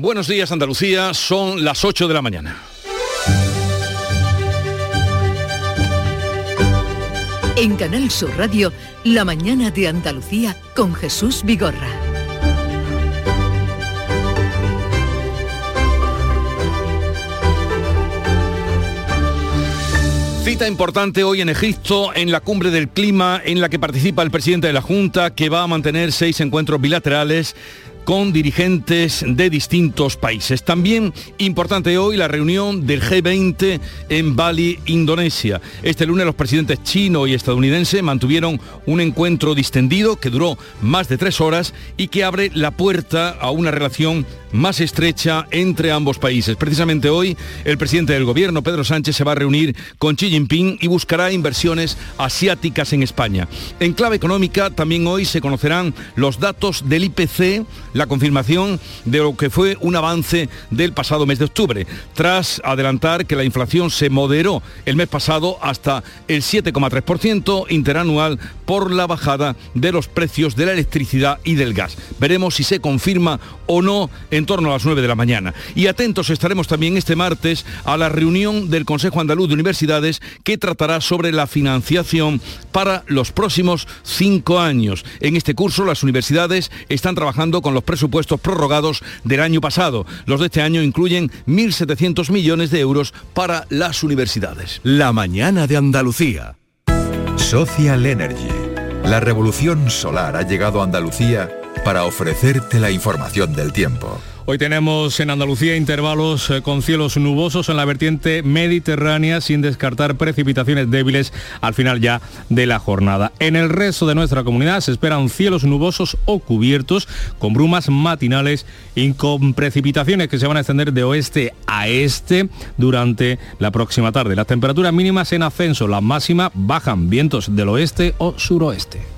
Buenos días Andalucía, son las 8 de la mañana. En Canal Sur Radio, La mañana de Andalucía con Jesús Vigorra. Cita importante hoy en Egipto, en la cumbre del clima, en la que participa el presidente de la Junta, que va a mantener seis encuentros bilaterales con dirigentes de distintos países. También importante hoy la reunión del G20 en Bali, Indonesia. Este lunes los presidentes chino y estadounidense mantuvieron un encuentro distendido que duró más de tres horas y que abre la puerta a una relación más estrecha entre ambos países. Precisamente hoy el presidente del gobierno, Pedro Sánchez, se va a reunir con Xi Jinping y buscará inversiones asiáticas en España. En clave económica, también hoy se conocerán los datos del IPC, la confirmación de lo que fue un avance del pasado mes de octubre, tras adelantar que la inflación se moderó el mes pasado hasta el 7,3% interanual por la bajada de los precios de la electricidad y del gas. Veremos si se confirma o no en torno a las 9 de la mañana. Y atentos estaremos también este martes a la reunión del Consejo Andaluz de Universidades que tratará sobre la financiación para los próximos cinco años. En este curso las universidades están trabajando con los presupuestos prorrogados del año pasado. Los de este año incluyen 1.700 millones de euros para las universidades. La mañana de Andalucía. Social Energy. La revolución solar ha llegado a Andalucía para ofrecerte la información del tiempo. Hoy tenemos en Andalucía intervalos eh, con cielos nubosos en la vertiente mediterránea sin descartar precipitaciones débiles al final ya de la jornada. En el resto de nuestra comunidad se esperan cielos nubosos o cubiertos con brumas matinales y con precipitaciones que se van a extender de oeste a este durante la próxima tarde. Las temperaturas mínimas en ascenso, las máximas bajan vientos del oeste o suroeste.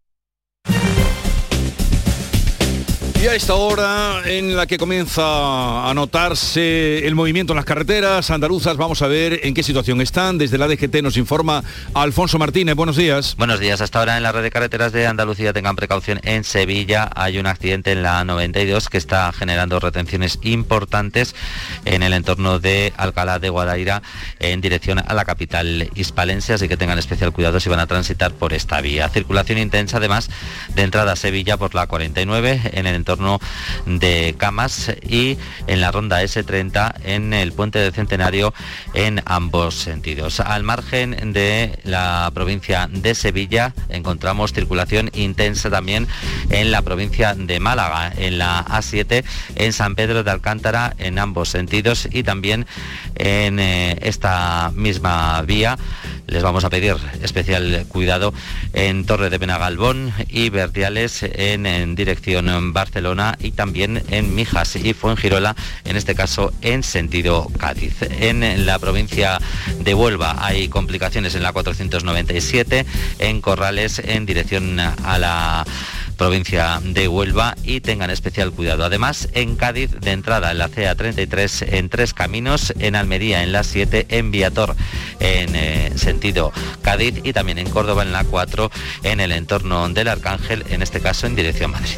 Y a esta hora en la que comienza a notarse el movimiento en las carreteras andaluzas, vamos a ver en qué situación están. Desde la DGT nos informa Alfonso Martínez. Buenos días. Buenos días. Hasta ahora en la red de carreteras de Andalucía tengan precaución. En Sevilla hay un accidente en la 92 que está generando retenciones importantes en el entorno de Alcalá de Guadaira en dirección a la capital hispalense, así que tengan especial cuidado si van a transitar por esta vía. Circulación intensa además de entrada a Sevilla por la 49 en el entorno de Camas y en la ronda S30 en el puente del Centenario en ambos sentidos. Al margen de la provincia de Sevilla encontramos circulación intensa también en la provincia de Málaga, en la A7 en San Pedro de Alcántara en ambos sentidos y también en eh, esta misma vía les vamos a pedir especial cuidado en Torre de Benagalbón y Verdiales en, en dirección Barcelona y también en Mijas y Fuengirola, en este caso en sentido Cádiz. En la provincia de Huelva hay complicaciones en la 497, en Corrales en dirección a la provincia de Huelva y tengan especial cuidado. Además, en Cádiz de entrada en la CA33 en tres caminos, en Almería en la 7, en Viator en eh, sentido Cádiz y también en Córdoba en la 4 en el entorno del Arcángel, en este caso en dirección Madrid.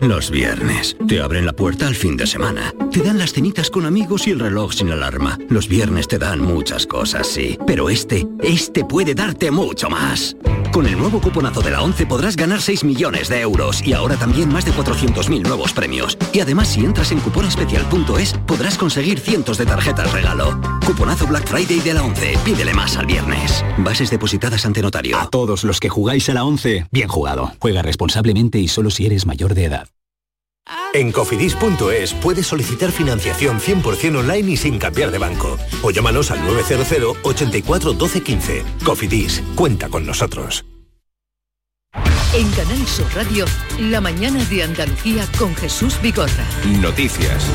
Los viernes. Te abren la puerta al fin de semana. Te dan las cenitas con amigos y el reloj sin alarma. Los viernes te dan muchas cosas, sí. Pero este, este puede darte mucho más. Con el nuevo cuponazo de la 11 podrás ganar 6 millones de euros y ahora también más de 400.000 nuevos premios. Y además si entras en cuponespecial.es podrás conseguir cientos de tarjetas regalo. Cuponazo Black Friday de la 11. Pídele más al viernes. Bases depositadas ante notario. A todos los que jugáis a la 11, bien jugado. Juega responsablemente y solo si eres mayor de edad. En cofidis.es puedes solicitar financiación 100% online y sin cambiar de banco. O llámanos al 900 84 12 15. Cofidis, cuenta con nosotros. En Canal Sur Radio, la mañana de Andalucía con Jesús Bigorra. Noticias.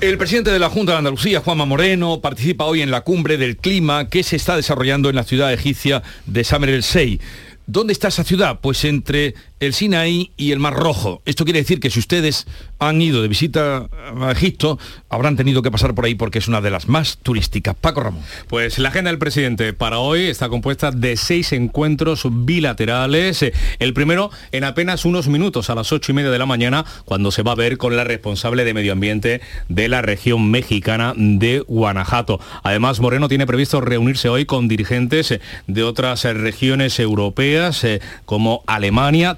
El presidente de la Junta de Andalucía, Juanma Moreno, participa hoy en la cumbre del clima que se está desarrollando en la ciudad egipcia de Samer el Sey. ¿Dónde está esa ciudad? Pues entre el Sinaí y el Mar Rojo. Esto quiere decir que si ustedes han ido de visita a Egipto, habrán tenido que pasar por ahí porque es una de las más turísticas. Paco Ramón. Pues la agenda del presidente para hoy está compuesta de seis encuentros bilaterales. El primero en apenas unos minutos a las ocho y media de la mañana, cuando se va a ver con la responsable de medio ambiente de la región mexicana de Guanajuato. Además, Moreno tiene previsto reunirse hoy con dirigentes de otras regiones europeas eh, como Alemania,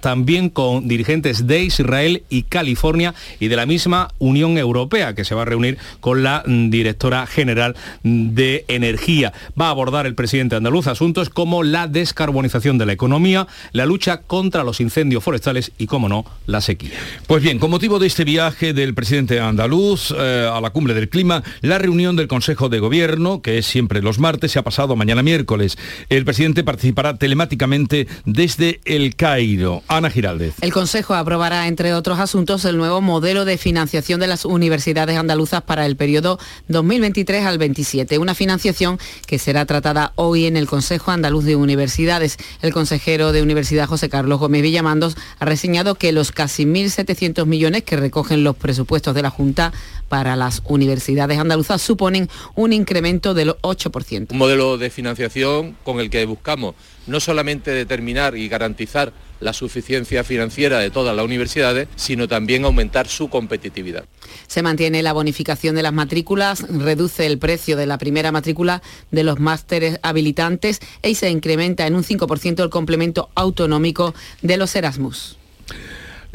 con dirigentes de Israel y California y de la misma Unión Europea, que se va a reunir con la mm, directora general de Energía. Va a abordar el presidente andaluz asuntos como la descarbonización de la economía, la lucha contra los incendios forestales y, como no, la sequía. Pues bien, con motivo de este viaje del presidente andaluz eh, a la cumbre del clima, la reunión del Consejo de Gobierno, que es siempre los martes, se ha pasado mañana miércoles. El presidente participará telemáticamente desde el Cairo. Giraldez. El Consejo aprobará, entre otros asuntos, el nuevo modelo de financiación de las universidades andaluzas para el periodo 2023 al 27, una financiación que será tratada hoy en el Consejo Andaluz de Universidades. El consejero de Universidad, José Carlos Gómez Villamandos, ha reseñado que los casi 1.700 millones que recogen los presupuestos de la Junta para las universidades andaluzas suponen un incremento del 8%. Un modelo de financiación con el que buscamos no solamente determinar y garantizar la suficiencia financiera de todas las universidades, sino también aumentar su competitividad. Se mantiene la bonificación de las matrículas, reduce el precio de la primera matrícula de los másteres habilitantes y se incrementa en un 5% el complemento autonómico de los Erasmus.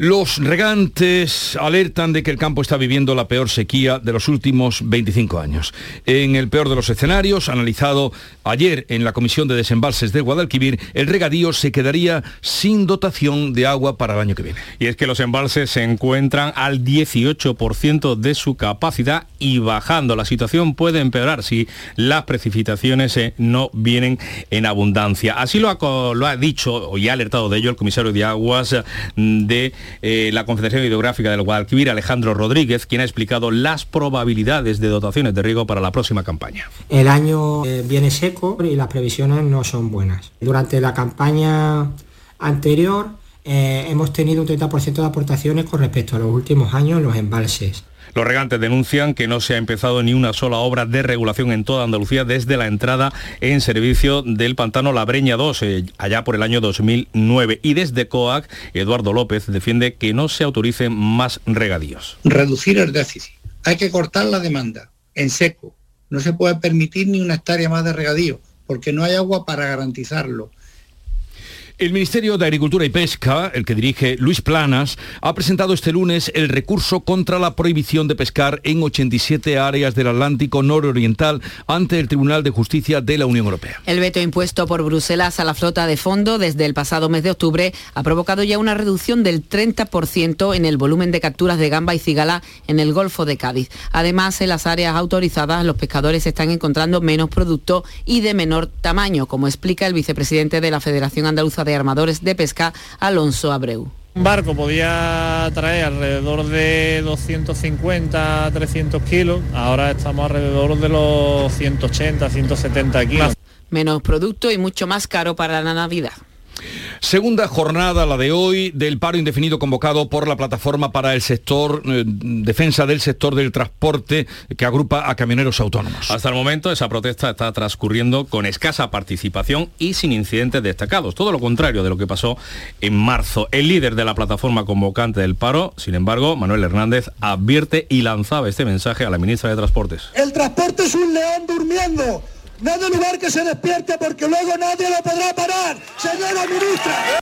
Los regantes alertan de que el campo está viviendo la peor sequía de los últimos 25 años. En el peor de los escenarios, analizado ayer en la Comisión de Desembalses de Guadalquivir, el regadío se quedaría sin dotación de agua para el año que viene. Y es que los embalses se encuentran al 18% de su capacidad y bajando. La situación puede empeorar si las precipitaciones eh, no vienen en abundancia. Así lo ha, dicho y ha alertado de ello el comisario de Aguas de eh, la Confederación Hidrográfica del Guadalquivir, Alejandro Rodríguez, quien ha explicado las probabilidades de dotaciones de riego para la próxima campaña. El año eh, viene seco y las previsiones no son buenas. Durante la campaña anterior eh, hemos tenido un 30% de aportaciones con respecto a los últimos años en los embalses. Los regantes denuncian que no se ha empezado ni una sola obra de regulación en toda Andalucía desde la entrada en servicio del pantano La Breña 2, eh, allá por el año 2009. Y desde COAC, Eduardo López defiende que no se autoricen más regadíos. Reducir el déficit. Hay que cortar la demanda en seco. No se puede permitir ni una hectárea más de regadío, porque no hay agua para garantizarlo. El Ministerio de Agricultura y Pesca, el que dirige Luis Planas, ha presentado este lunes el recurso contra la prohibición de pescar en 87 áreas del Atlántico nororiental ante el Tribunal de Justicia de la Unión Europea. El veto impuesto por Bruselas a la flota de fondo desde el pasado mes de octubre ha provocado ya una reducción del 30% en el volumen de capturas de gamba y cigala en el Golfo de Cádiz. Además, en las áreas autorizadas los pescadores están encontrando menos producto y de menor tamaño, como explica el vicepresidente de la Federación Andaluza de Armadores de Pesca, Alonso Abreu. Un barco podía traer alrededor de 250, 300 kilos, ahora estamos alrededor de los 180, 170 kilos. Menos producto y mucho más caro para la Navidad. Segunda jornada, la de hoy, del paro indefinido convocado por la plataforma para el sector, eh, defensa del sector del transporte que agrupa a camioneros autónomos. Hasta el momento esa protesta está transcurriendo con escasa participación y sin incidentes destacados, todo lo contrario de lo que pasó en marzo. El líder de la plataforma convocante del paro, sin embargo, Manuel Hernández, advierte y lanzaba este mensaje a la ministra de Transportes. El transporte es un león durmiendo no de lugar que se despierte porque luego nadie lo podrá parar, señora ministra.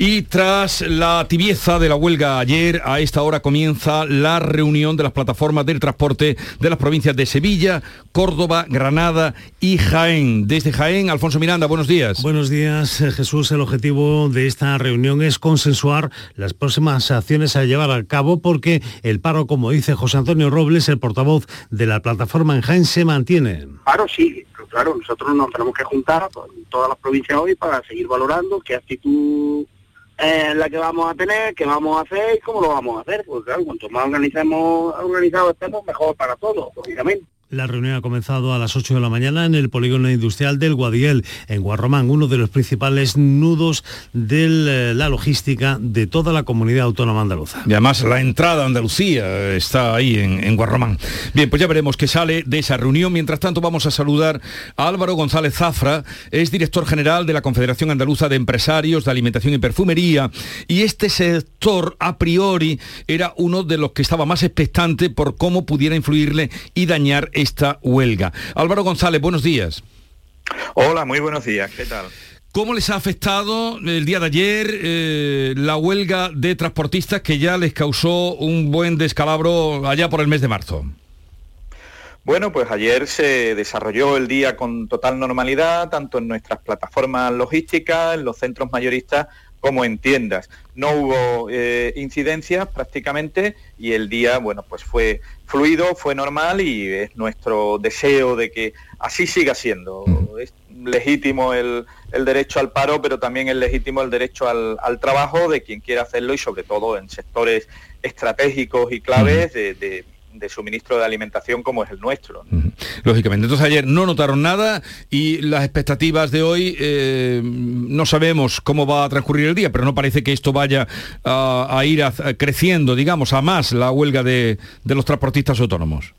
Y tras la tibieza de la huelga ayer, a esta hora comienza la reunión de las plataformas del transporte de las provincias de Sevilla, Córdoba, Granada y Jaén. Desde Jaén, Alfonso Miranda, buenos días. Buenos días, eh, Jesús. El objetivo de esta reunión es consensuar las próximas acciones a llevar a cabo porque el paro, como dice José Antonio Robles, el portavoz de la plataforma en Jaén, se mantiene. Paro sí, claro, nosotros nos tenemos que juntar con todas las provincias hoy para seguir valorando qué actitud es la que vamos a tener, qué vamos a hacer y cómo lo vamos a hacer. Porque claro, cuanto más organizamos, organizados estemos, mejor para todos, lógicamente. La reunión ha comenzado a las 8 de la mañana en el polígono industrial del Guadiel, en Guarromán, uno de los principales nudos de la logística de toda la comunidad autónoma andaluza. Y además la entrada a Andalucía está ahí en, en Guarromán. Bien, pues ya veremos qué sale de esa reunión. Mientras tanto vamos a saludar a Álvaro González Zafra, es director general de la Confederación Andaluza de Empresarios de Alimentación y Perfumería. Y este sector, a priori, era uno de los que estaba más expectante por cómo pudiera influirle y dañar esta huelga. Álvaro González, buenos días. Hola, muy buenos días, ¿qué tal? ¿Cómo les ha afectado el día de ayer eh, la huelga de transportistas que ya les causó un buen descalabro allá por el mes de marzo? Bueno, pues ayer se desarrolló el día con total normalidad, tanto en nuestras plataformas logísticas, en los centros mayoristas, como en tiendas. No hubo eh, incidencias prácticamente y el día, bueno, pues fue fluido, fue normal y es nuestro deseo de que así siga siendo. Es legítimo el, derecho al paro, pero también es legítimo el derecho al, trabajo de quien quiera hacerlo y sobre todo en sectores estratégicos y claves de de suministro de alimentación como es el nuestro. Lógicamente. Entonces ayer no notaron nada y las expectativas de hoy eh, no sabemos cómo va a transcurrir el día, pero no parece que esto vaya a, ir creciendo, digamos, a más la huelga de, los transportistas autónomos.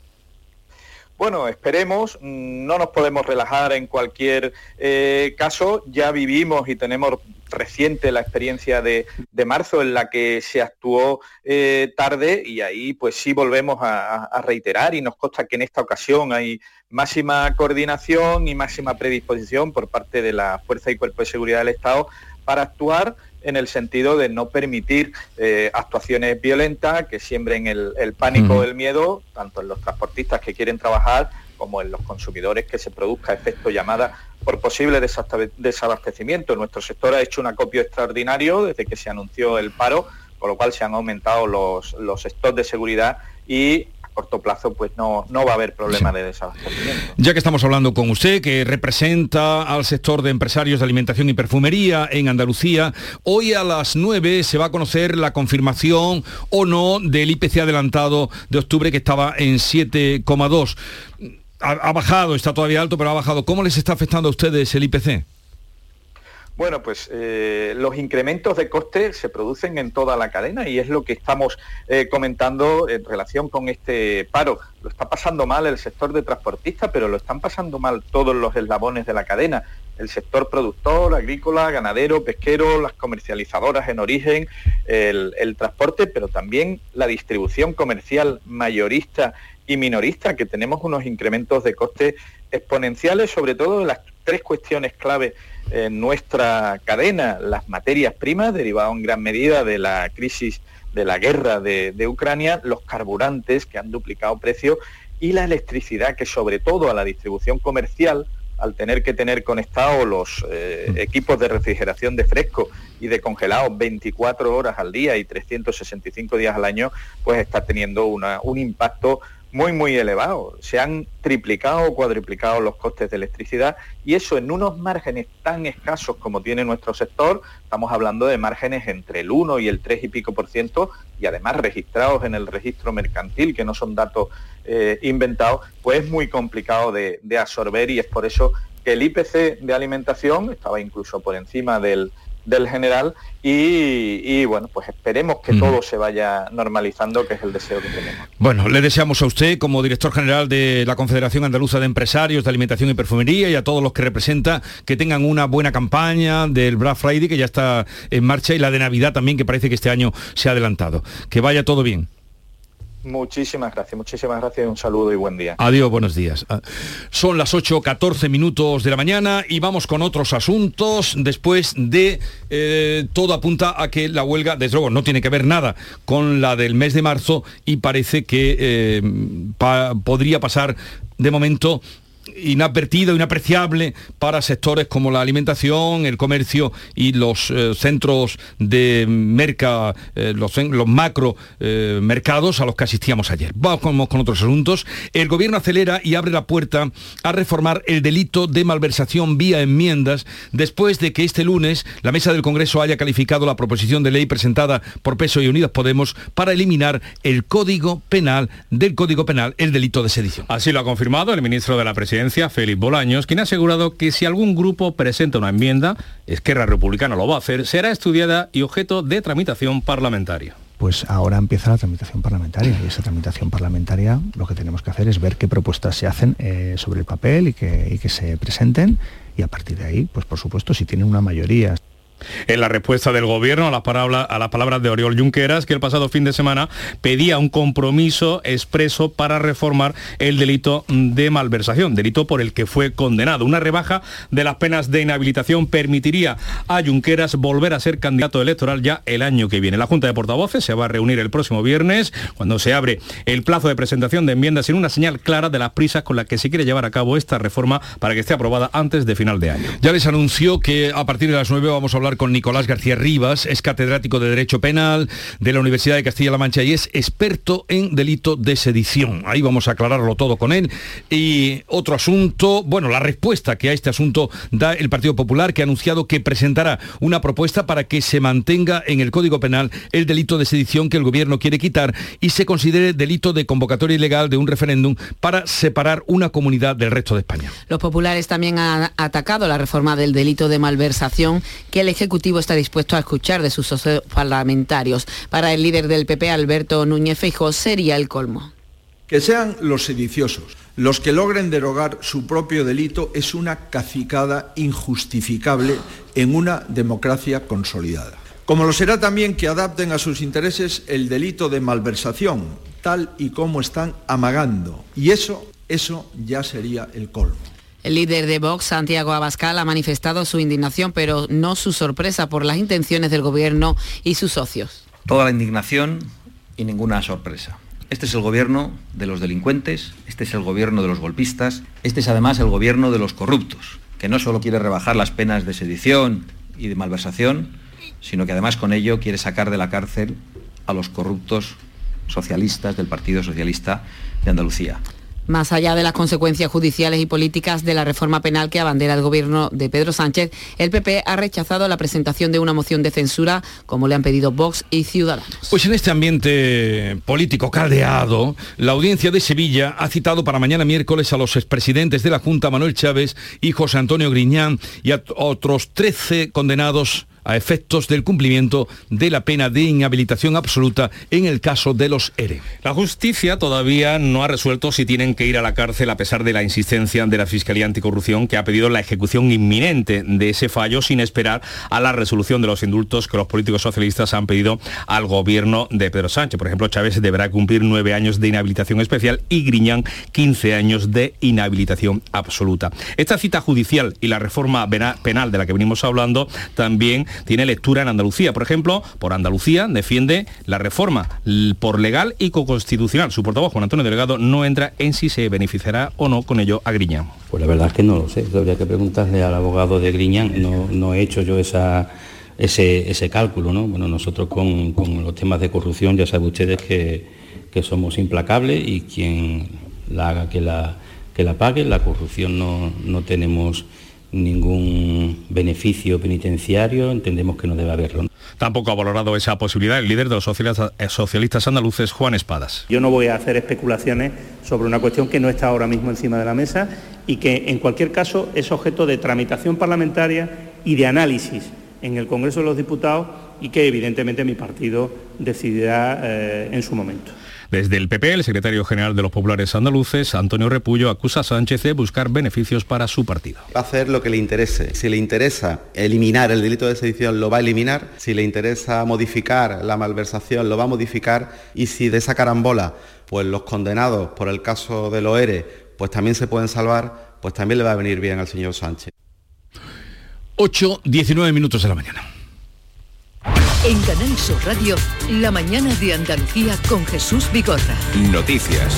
Bueno, esperemos, no nos podemos relajar en cualquier eh, caso, ya vivimos y tenemos reciente la experiencia de, marzo en la que se actuó eh, tarde y ahí pues sí volvemos a, reiterar y nos consta que en esta ocasión hay máxima coordinación y máxima predisposición por parte de la Fuerza y Cuerpo de Seguridad del Estado para actuar en el sentido de no permitir eh, actuaciones violentas que siembren el, pánico o el miedo, tanto en los transportistas que quieren trabajar como en los consumidores que se produzca efecto llamada por posible desabastecimiento. Nuestro sector ha hecho un acopio extraordinario desde que se anunció el paro, con lo cual se han aumentado los, los stocks de seguridad y corto plazo pues no, no va a haber problema de desabastecimiento. Ya que estamos hablando con usted, que representa al sector de empresarios de alimentación y perfumería en Andalucía, hoy a las 9 se va a conocer la confirmación o no del IPC adelantado de octubre que estaba en 7,2 ha, bajado, está todavía alto, pero ha bajado. ¿Cómo les está afectando a ustedes el IPC? Bueno, pues eh, los incrementos de coste se producen en toda la cadena y es lo que estamos eh, comentando en relación con este paro. Lo está pasando mal el sector de transportistas, pero lo están pasando mal todos los eslabones de la cadena. El sector productor, agrícola, ganadero, pesquero, las comercializadoras en origen, el, el transporte, pero también la distribución comercial mayorista y minorista, que tenemos unos incrementos de coste exponenciales, sobre todo en las tres cuestiones clave en nuestra cadena, las materias primas, derivadas en gran medida de la crisis de la guerra de, Ucrania, los carburantes, que han duplicado precio, y la electricidad, que sobre todo a la distribución comercial, al tener que tener conectados los eh, equipos de refrigeración de fresco y de congelado 24 horas al día y 365 días al año, pues está teniendo un impacto muy, muy elevado. Se han triplicado o cuadriplicado los costes de electricidad y eso en unos márgenes tan escasos como tiene nuestro sector, estamos hablando de márgenes entre el 1 y el 3 y pico por ciento y además registrados en el registro mercantil, que no son datos eh, inventados, pues es muy complicado de, de absorber y es por eso que el IPC de alimentación estaba incluso por encima del del general y, bueno, pues esperemos que todo se vaya normalizando, que es el deseo que tenemos. Bueno, le deseamos a usted como director general de la Confederación Andaluza de Empresarios de Alimentación y Perfumería y a todos los que representa que tengan una buena campaña del Black Friday que ya está en marcha y la de Navidad también que parece que este año se ha adelantado. Que vaya todo bien. Muchísimas gracias, muchísimas gracias, un saludo y buen día. Adiós, buenos días. Ah, son las 8.14 minutos de la mañana y vamos con otros asuntos después de eh, todo apunta a que la huelga, desde luego, no tiene que ver nada con la del mes de marzo y parece que eh, podría pasar de momento inadvertido, inapreciable para sectores como la alimentación, el comercio y los eh, centros de merca, eh, los, macro eh, mercados a los que asistíamos ayer. Vamos con, con, otros asuntos. El gobierno acelera y abre la puerta a reformar el delito de malversación vía enmiendas después de que este lunes la mesa del Congreso haya calificado la proposición de ley presentada por Peso y Unidas Podemos para eliminar el Código Penal del Código Penal el delito de sedición. Así lo ha confirmado el ministro de la Presidencia Félix Bolaños, quien ha asegurado que si algún grupo presenta una enmienda, Esquerra Republicana lo va a hacer, será estudiada y objeto de tramitación parlamentaria. Pues ahora empieza la tramitación parlamentaria y esa tramitación parlamentaria lo que tenemos que hacer es ver qué propuestas se hacen eh, sobre el papel y que, y que se presenten y a partir de ahí, pues por supuesto, si tienen una mayoría en la respuesta del gobierno a las, palabras, de Oriol Junqueras, que el pasado fin de semana pedía un compromiso expreso para reformar el delito de malversación, delito por el que fue condenado. Una rebaja de las penas de inhabilitación permitiría a Junqueras volver a ser candidato electoral ya el año que viene. La Junta de Portavoces se va a reunir el próximo viernes, cuando se abre el plazo de presentación de enmiendas en una señal clara de las prisas con las que se quiere llevar a cabo esta reforma para que esté aprobada antes de final de año. Ya les anunció que a partir de las 9 vamos a hablar con Nicolás García Rivas, es catedrático de Derecho Penal de la Universidad de Castilla-La Mancha y es experto en delito de sedición. Ahí vamos a aclararlo todo con él. Y otro asunto, bueno, la respuesta que a este asunto da el Partido Popular, que ha anunciado que presentará una propuesta para que se mantenga en el Código Penal el delito de sedición que el Gobierno quiere quitar y se considere delito de convocatoria ilegal de un referéndum para separar una comunidad del resto de España. Los populares también han atacado la reforma del delito de malversación que el Ejecutivo está dispuesto a escuchar de sus socios parlamentarios. Para el líder del PP, Alberto Núñez Feijóo, sería el colmo. Que sean los sediciosos los que logren derogar su propio delito es una cacicada injustificable en una democracia consolidada. Como lo será también que adapten a sus intereses el delito de malversación, tal y como están amagando. Y eso, eso ya sería el colmo. El líder de Vox, Santiago Abascal, ha manifestado su indignación, pero no su sorpresa por las intenciones del gobierno y sus socios. Toda la indignación y ninguna sorpresa. Este es el gobierno de los delincuentes, este es el gobierno de los golpistas, este es además el gobierno de los corruptos, que no solo quiere rebajar las penas de sedición y de malversación, sino que además con ello quiere sacar de la cárcel a los corruptos socialistas del Partido Socialista de Andalucía. Más allá de las consecuencias judiciales y políticas de la reforma penal que abandera el gobierno de Pedro Sánchez, el PP ha rechazado la presentación de una moción de censura, como le han pedido Vox y Ciudadanos. Pues en este ambiente político caldeado, la audiencia de Sevilla ha citado para mañana miércoles a los expresidentes de la Junta, Manuel Chávez y José Antonio Griñán, y a otros 13 condenados a efectos del cumplimiento de la pena de inhabilitación absoluta en el caso de los ERE. La justicia todavía no ha resuelto si tienen que ir a la cárcel a pesar de la insistencia de la Fiscalía Anticorrupción que ha pedido la ejecución inminente de ese fallo sin esperar a la resolución de los indultos que los políticos socialistas han pedido al gobierno de Pedro Sánchez. Por ejemplo, Chávez deberá cumplir nueve años de inhabilitación especial y Griñán 15 años de inhabilitación absoluta. Esta cita judicial y la reforma penal de la que venimos hablando también tiene lectura en Andalucía. Por ejemplo, por Andalucía defiende la reforma por legal y co-constitucional. Su portavoz, Juan Antonio Delgado, no entra en si se beneficiará o no con ello a Griñán. Pues la verdad es que no lo sé. Habría que preguntarle al abogado de Griñán. No, he hecho yo ese, cálculo. ¿no? Bueno, nosotros con, los temas de corrupción ya saben ustedes que, somos implacables y quien la haga que la, que la pague. La corrupción no, no tenemos ningún beneficio penitenciario, entendemos que no debe haberlo. Tampoco ha valorado esa posibilidad el líder de los eh, socialistas andaluces, Juan Espadas. Yo no voy a hacer especulaciones sobre una cuestión que no está ahora mismo encima de la mesa y que en cualquier caso es objeto de tramitación parlamentaria y de análisis en el Congreso de los Diputados y que evidentemente mi partido decidirá eh, en su momento. Desde el PP, el secretario general de los populares andaluces, Antonio Repullo, acusa a Sánchez de buscar beneficios para su partido. Va a hacer lo que le interese. Si le interesa eliminar el delito de sedición, lo va a eliminar. Si le interesa modificar la malversación, lo va a modificar. Y si de esa carambola, pues los condenados por el caso de Loere, pues también se pueden salvar, pues también le va a venir bien al señor Sánchez. 8, 19 minutos de la mañana. En Canal Sur Radio, la mañana de Andalucía con Jesús Bigorra. Noticias.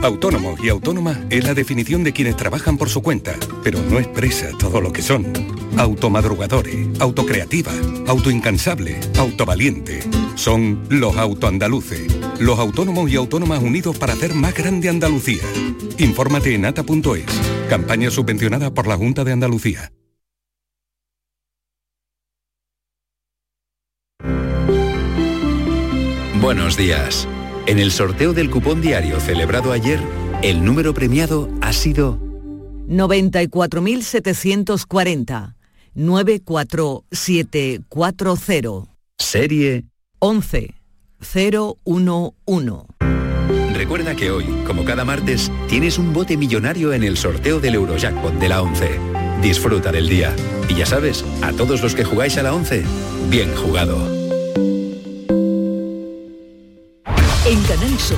Autónomo y autónoma es la definición de quienes trabajan por su cuenta, pero no expresa todo lo que son. Automadrugadores, autocreativa, autoincansable, autovaliente. Son los autoandaluces, los autónomos y autónomas unidos para hacer más grande Andalucía. Infórmate en ata.es, campaña subvencionada por la Junta de Andalucía. Buenos días. En el sorteo del cupón diario celebrado ayer, el número premiado ha sido 94.740 94740. serie 11011. Recuerda que hoy, como cada martes, tienes un bote millonario en el sorteo del Eurojackpot de la 11. Disfruta del día. Y ya sabes, a todos los que jugáis a la 11, bien jugado.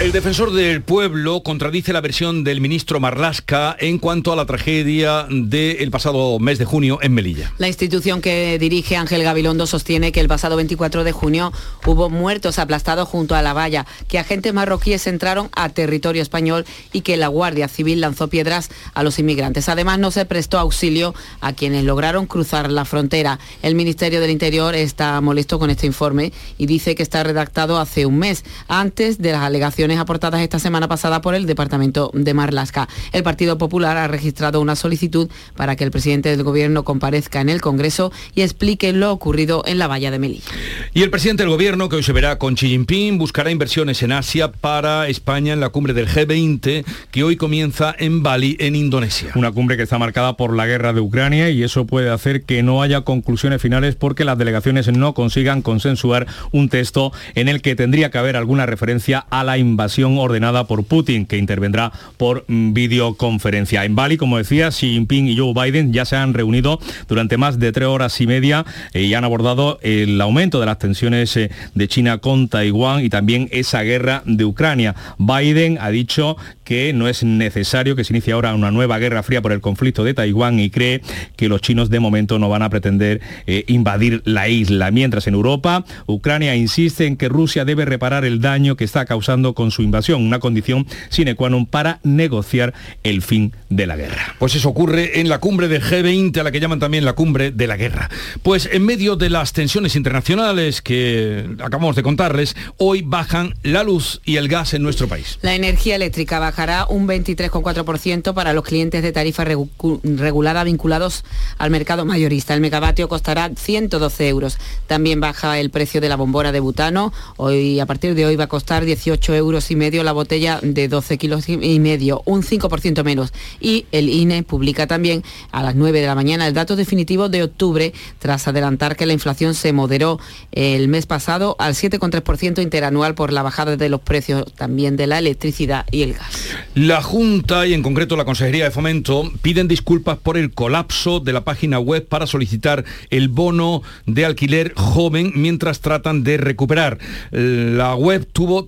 El defensor del pueblo contradice la versión del ministro Marlasca en cuanto a la tragedia del pasado mes de junio en Melilla. La institución que dirige Ángel Gabilondo sostiene que el pasado 24 de junio hubo muertos aplastados junto a la valla, que agentes marroquíes entraron a territorio español y que la Guardia Civil lanzó piedras a los inmigrantes. Además, no se prestó auxilio a quienes lograron cruzar la frontera. El Ministerio del Interior está molesto con este informe y dice que está redactado hace un mes, antes de las alegaciones aportadas esta semana pasada por el Departamento de Marlasca. El Partido Popular ha registrado una solicitud para que el presidente del Gobierno comparezca en el Congreso y explique lo ocurrido en la valla de Melilla. Y el presidente del gobierno, que hoy se verá con Xi Jinping, buscará inversiones en Asia para España en la cumbre del G20, que hoy comienza en Bali, en Indonesia. Una cumbre que está marcada por la guerra de Ucrania y eso puede hacer que no haya conclusiones finales porque las delegaciones no consigan consensuar un texto en el que tendría que haber alguna referencia a la invasión ordenada por Putin, que intervendrá por mm, videoconferencia. En Bali, como decía, Xi Jinping y Joe Biden ya se han reunido durante más de tres horas y media eh, y han abordado el aumento de las tensiones eh, de China con Taiwán y también esa guerra de Ucrania. Biden ha dicho que no es necesario que se inicie ahora una nueva guerra fría por el conflicto de Taiwán y cree que los chinos de momento no van a pretender eh, invadir la isla. Mientras en Europa, Ucrania insiste en que Rusia debe reparar el daño que está causando con su invasión, una condición sine qua non para negociar el fin de la guerra. Pues eso ocurre en la cumbre del G20, a la que llaman también la cumbre de la guerra. Pues en medio de las tensiones internacionales que acabamos de contarles, hoy bajan la luz y el gas en nuestro país. La energía eléctrica bajará un 23,4% para los clientes de tarifa regu- regulada vinculados al mercado mayorista. El megavatio costará 112 euros. También baja el precio de la bombona de butano. Hoy, a partir de hoy, va a costar 18 euros y medio la botella de 12 kilos y medio, un 5% menos. Y el INE publica también a las 9 de la mañana el dato definitivo de octubre, tras adelantar que la inflación se moderó el mes pasado al 7,3% interanual por la bajada de los precios también de la electricidad y el gas. La Junta y en concreto la Consejería de Fomento piden disculpas por el colapso de la página web para solicitar el bono de alquiler joven mientras tratan de recuperar. La web tuvo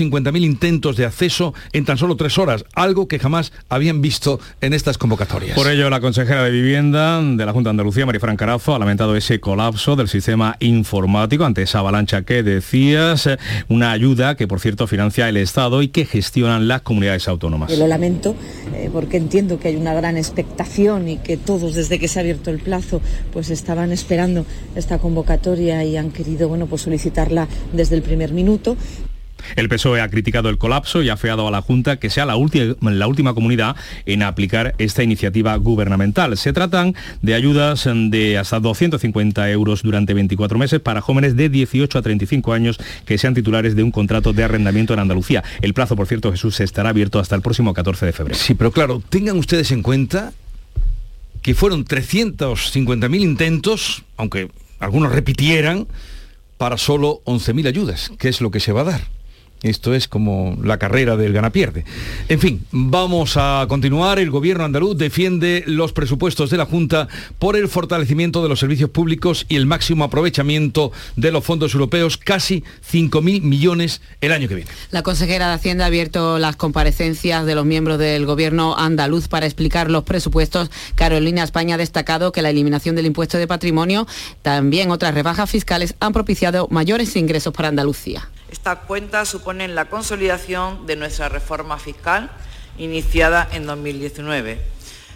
350.000 intentos de acceso en tan solo tres horas, algo que jamás habían visto en estas convocatorias. Por ello, la consejera de Vivienda de la Junta de Andalucía, Marifran Carazo, ha lamentado ese colapso del sistema informático ante esa avalancha que decías, eh, una ayuda que, por cierto, financia el Estado y que gestionan las comunidades autónomas. Yo lo lamento eh, porque entiendo que hay una gran expectación y que todos desde que se ha abierto el plazo pues estaban esperando esta convocatoria y han querido bueno pues solicitarla desde el primer minuto. El PSOE ha criticado el colapso y ha feado a la Junta que sea la, la última comunidad en aplicar esta iniciativa gubernamental. Se tratan de ayudas de hasta 250 euros durante 24 meses para jóvenes de 18 a 35 años que sean titulares de un contrato de arrendamiento en Andalucía. El plazo, por cierto, Jesús, estará abierto hasta el próximo 14 de febrero. Sí, pero claro, tengan ustedes en cuenta que fueron 350.000 intentos, aunque algunos repitieran, para solo 11.000 ayudas, que es lo que se va a dar. Esto es como la carrera del gana-pierde. En fin, vamos a continuar. El gobierno andaluz defiende los presupuestos de la Junta por el fortalecimiento de los servicios públicos y el máximo aprovechamiento de los fondos europeos, casi 5.000 millones el año que viene. La consejera de Hacienda ha abierto las comparecencias de los miembros del gobierno andaluz para explicar los presupuestos. Carolina España ha destacado que la eliminación del impuesto de patrimonio, también otras rebajas fiscales, han propiciado mayores ingresos para Andalucía. Estas cuentas suponen la consolidación de nuestra reforma fiscal iniciada en 2019.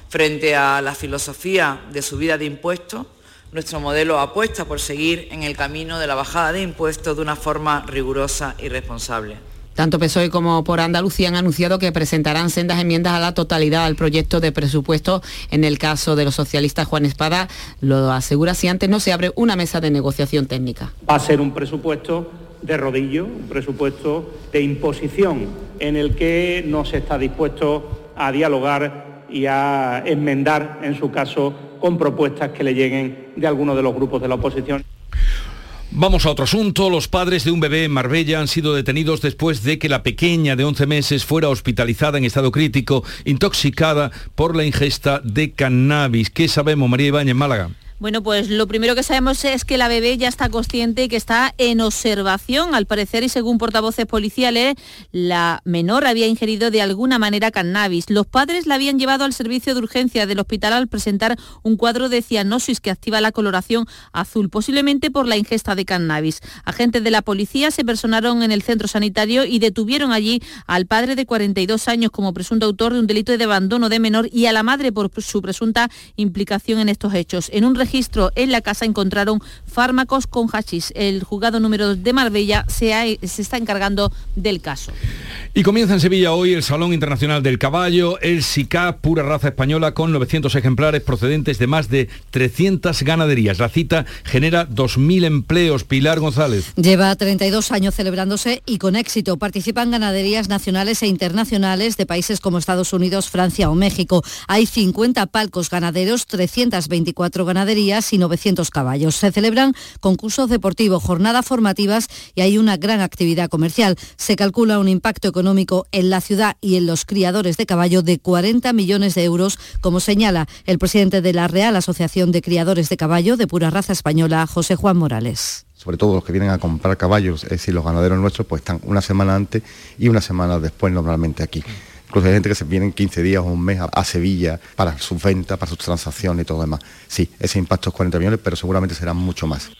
Frente a la filosofía de subida de impuestos, nuestro modelo apuesta por seguir en el camino de la bajada de impuestos de una forma rigurosa y responsable. Tanto PSOE como por Andalucía han anunciado que presentarán sendas enmiendas a la totalidad al proyecto de presupuesto. En el caso de los socialistas, Juan Espada lo asegura si antes no se abre una mesa de negociación técnica. Va a ser un presupuesto de rodillo, un presupuesto de imposición en el que no se está dispuesto a dialogar y a enmendar, en su caso, con propuestas que le lleguen de algunos de los grupos de la oposición. Vamos a otro asunto. Los padres de un bebé en Marbella han sido detenidos después de que la pequeña de 11 meses fuera hospitalizada en estado crítico, intoxicada por la ingesta de cannabis. ¿Qué sabemos, María Ibáñez, Málaga? Bueno, pues lo primero que sabemos es que la bebé ya está consciente y que está en observación. Al parecer, y según portavoces policiales, la menor había ingerido de alguna manera cannabis. Los padres la habían llevado al servicio de urgencia del hospital al presentar un cuadro de cianosis que activa la coloración azul, posiblemente por la ingesta de cannabis. Agentes de la policía se personaron en el centro sanitario y detuvieron allí al padre de 42 años como presunto autor de un delito de abandono de menor y a la madre por su presunta implicación en estos hechos. En un en la casa encontraron fármacos con hachís. El juzgado número de Marbella se, se está encargando del caso. Y comienza en Sevilla hoy el Salón Internacional del Caballo, el SICA, pura raza española, con 900 ejemplares procedentes de más de 300 ganaderías. La cita genera 2.000 empleos. Pilar González. Lleva 32 años celebrándose y con éxito. Participan ganaderías nacionales e internacionales de países como Estados Unidos, Francia o México. Hay 50 palcos ganaderos, 324 ganaderías y 900 caballos. Se celebran concursos deportivos, jornadas formativas y hay una gran actividad comercial. Se calcula un impacto económico en la ciudad y en los criadores de caballo de 40 millones de euros, como señala el presidente de la Real Asociación de Criadores de Caballo de pura raza española, José Juan Morales sobre todo los que vienen a comprar caballos, es decir, los ganaderos nuestros, pues están una semana antes y una semana después normalmente aquí. Incluso hay gente que se vienen 15 días o un mes a, Sevilla para sus ventas, para sus transacciones y todo demás. Sí, ese impacto es 40 millones, pero seguramente será mucho más.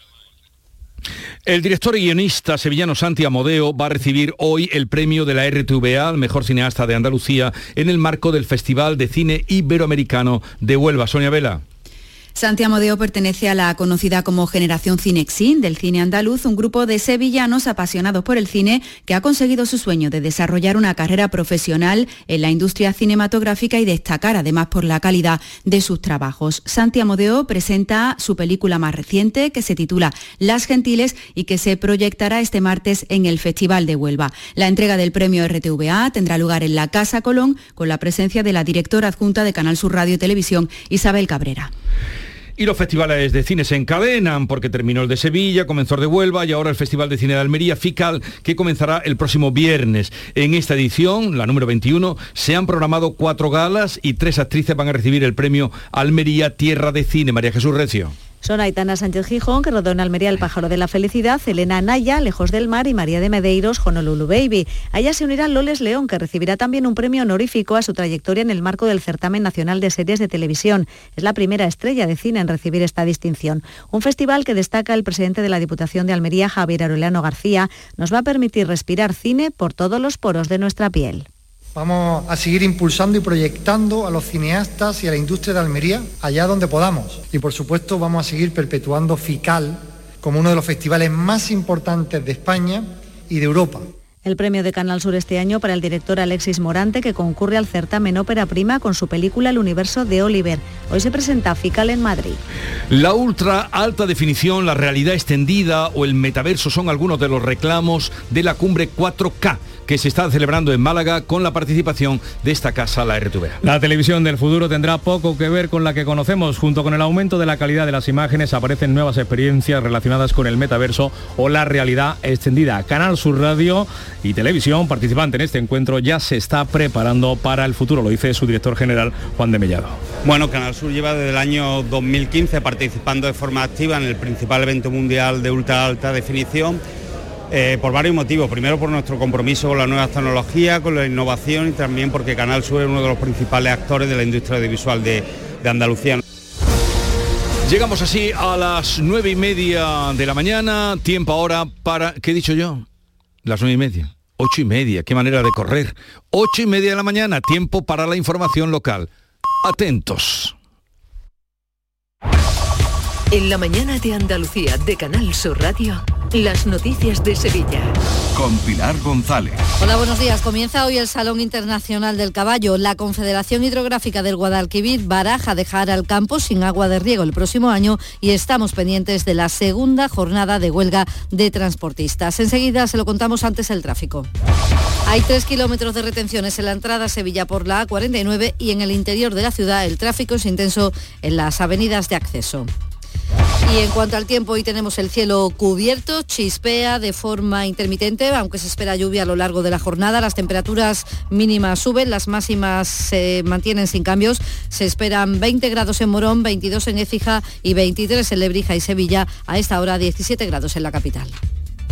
El director y guionista sevillano Santi Amodeo va a recibir hoy el premio de la RTVA al mejor cineasta de Andalucía en el marco del Festival de Cine Iberoamericano de Huelva. Sonia Vela. Santi Amodeo pertenece a la conocida como Generación Cinexin del cine andaluz, un grupo de sevillanos apasionados por el cine que ha conseguido su sueño de desarrollar una carrera profesional en la industria cinematográfica y destacar además por la calidad de sus trabajos. Santi Amodeo presenta su película más reciente que se titula Las Gentiles y que se proyectará este martes en el Festival de Huelva. La entrega del premio RTVA tendrá lugar en la Casa Colón con la presencia de la directora adjunta de Canal Sur Radio y Televisión, Isabel Cabrera. Y los festivales de cine se encadenan porque terminó el de Sevilla, comenzó el de Huelva y ahora el Festival de Cine de Almería, FICAL, que comenzará el próximo viernes. En esta edición, la número 21, se han programado cuatro galas y tres actrices van a recibir el premio Almería Tierra de Cine. María Jesús Recio. Son Aitana Sánchez Gijón, que rodó Almería El pájaro de la felicidad, Elena Naya, Lejos del mar y María de Medeiros, Honolulu Baby. A ella se unirá Loles León, que recibirá también un premio honorífico a su trayectoria en el marco del Certamen Nacional de Series de Televisión. Es la primera estrella de cine en recibir esta distinción. Un festival que destaca el presidente de la Diputación de Almería, Javier Aureliano García, nos va a permitir respirar cine por todos los poros de nuestra piel. Vamos a seguir impulsando y proyectando a los cineastas y a la industria de Almería allá donde podamos. Y por supuesto vamos a seguir perpetuando FICAL como uno de los festivales más importantes de España y de Europa. El premio de Canal Sur este año para el director Alexis Morante, que concurre al certamen ópera prima con su película El universo de Oliver. Hoy se presenta FICAL en Madrid. La ultra alta definición, la realidad extendida o el metaverso son algunos de los reclamos de la cumbre 4K que se está celebrando en Málaga con la participación de esta casa, la RTVA. La televisión del futuro tendrá poco que ver con la que conocemos. Junto con el aumento de la calidad de las imágenes aparecen nuevas experiencias relacionadas con el metaverso o la realidad extendida. Canal Sur Radio y Televisión, participante en este encuentro, ya se está preparando para el futuro, lo dice su director general Juan de Mellado. Bueno, Canal Sur lleva desde el año 2015 participando de forma activa en el principal evento mundial de ultra alta definición eh, por varios motivos. Primero por nuestro compromiso con las nuevas tecnologías, con la innovación y también porque Canal Sur es uno de los principales actores de la industria audiovisual de, de Andalucía. Llegamos así a las nueve y media de la mañana, tiempo ahora para... ¿Qué he dicho yo? Las nueve y media. Ocho y media, qué manera de correr. Ocho y media de la mañana, tiempo para la información local. Atentos. En la mañana de Andalucía de Canal Sur Radio, las noticias de Sevilla. Con Pilar González. Hola, buenos días. Comienza hoy el Salón Internacional del Caballo. La Confederación Hidrográfica del Guadalquivir baraja dejar al campo sin agua de riego el próximo año y estamos pendientes de la segunda jornada de huelga de transportistas. Enseguida se lo contamos antes el tráfico. Hay tres kilómetros de retenciones en la entrada a Sevilla por la A49 y en el interior de la ciudad el tráfico es intenso en las avenidas de acceso. Y en cuanto al tiempo, hoy tenemos el cielo cubierto, chispea de forma intermitente, aunque se espera lluvia a lo largo de la jornada. Las temperaturas mínimas suben, las máximas se mantienen sin cambios. Se esperan 20 grados en Morón, 22 en Écija y 23 en Lebrija y Sevilla. A esta hora 17 grados en la capital.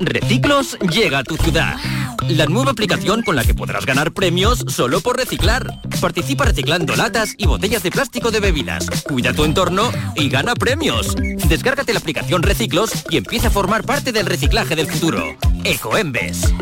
Reciclos llega a tu ciudad. La nueva aplicación con la que podrás ganar premios solo por reciclar. Participa reciclando latas y botellas de plástico de bebidas. Cuida tu entorno y gana premios. Descárgate la aplicación Reciclos y empieza a formar parte del reciclaje del futuro. Ecoembes.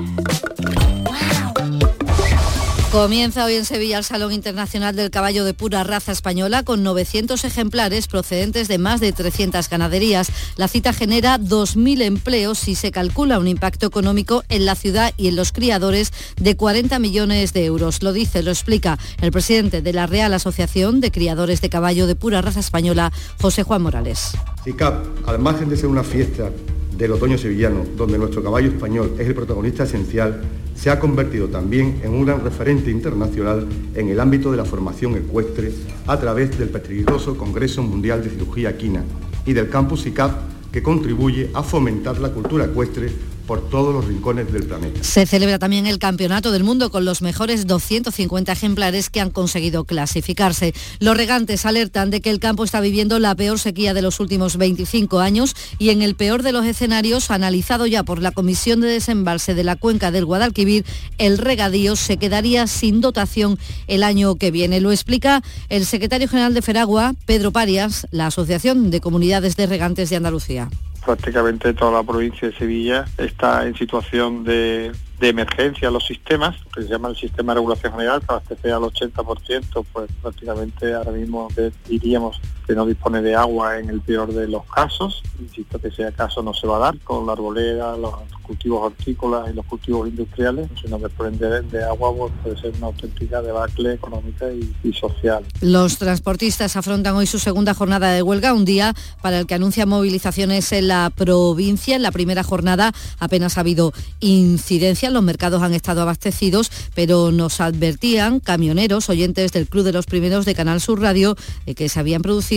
Comienza hoy en Sevilla el Salón Internacional del Caballo de Pura Raza Española con 900 ejemplares procedentes de más de 300 ganaderías. La cita genera 2.000 empleos y se calcula un impacto económico en la ciudad y en los criadores de 40 millones de euros. Lo dice, lo explica el presidente de la Real Asociación de Criadores de Caballo de Pura Raza Española, José Juan Morales. CICAP, al margen de ser una fiesta del otoño sevillano, donde nuestro caballo español es el protagonista esencial, se ha convertido también en un gran referente internacional en el ámbito de la formación ecuestre a través del prestigioso Congreso Mundial de Cirugía Quina y del Campus ICAP, que contribuye a fomentar la cultura ecuestre por todos los rincones del planeta. Se celebra también el Campeonato del Mundo con los mejores 250 ejemplares que han conseguido clasificarse. Los regantes alertan de que el campo está viviendo la peor sequía de los últimos 25 años y en el peor de los escenarios, analizado ya por la Comisión de Desembalse de la Cuenca del Guadalquivir, el regadío se quedaría sin dotación el año que viene. Lo explica el secretario general de Feragua, Pedro Parias, la Asociación de Comunidades de Regantes de Andalucía prácticamente toda la provincia de Sevilla está en situación de, de emergencia. Los sistemas, que se llama el sistema de regulación general, para abastecer al 80%, pues prácticamente ahora mismo diríamos que no dispone de agua en el peor de los casos, insisto que ese caso no se va a dar con la arboleda, los cultivos hortícolas y los cultivos industriales, sino que desprender de agua pues, puede ser una auténtica debacle económica y, social. Los transportistas afrontan hoy su segunda jornada de huelga, un día para el que anuncia movilizaciones en la provincia. En la primera jornada apenas ha habido incidencia, los mercados han estado abastecidos, pero nos advertían camioneros, oyentes del Club de los Primeros de Canal Sur Radio, que se habían producido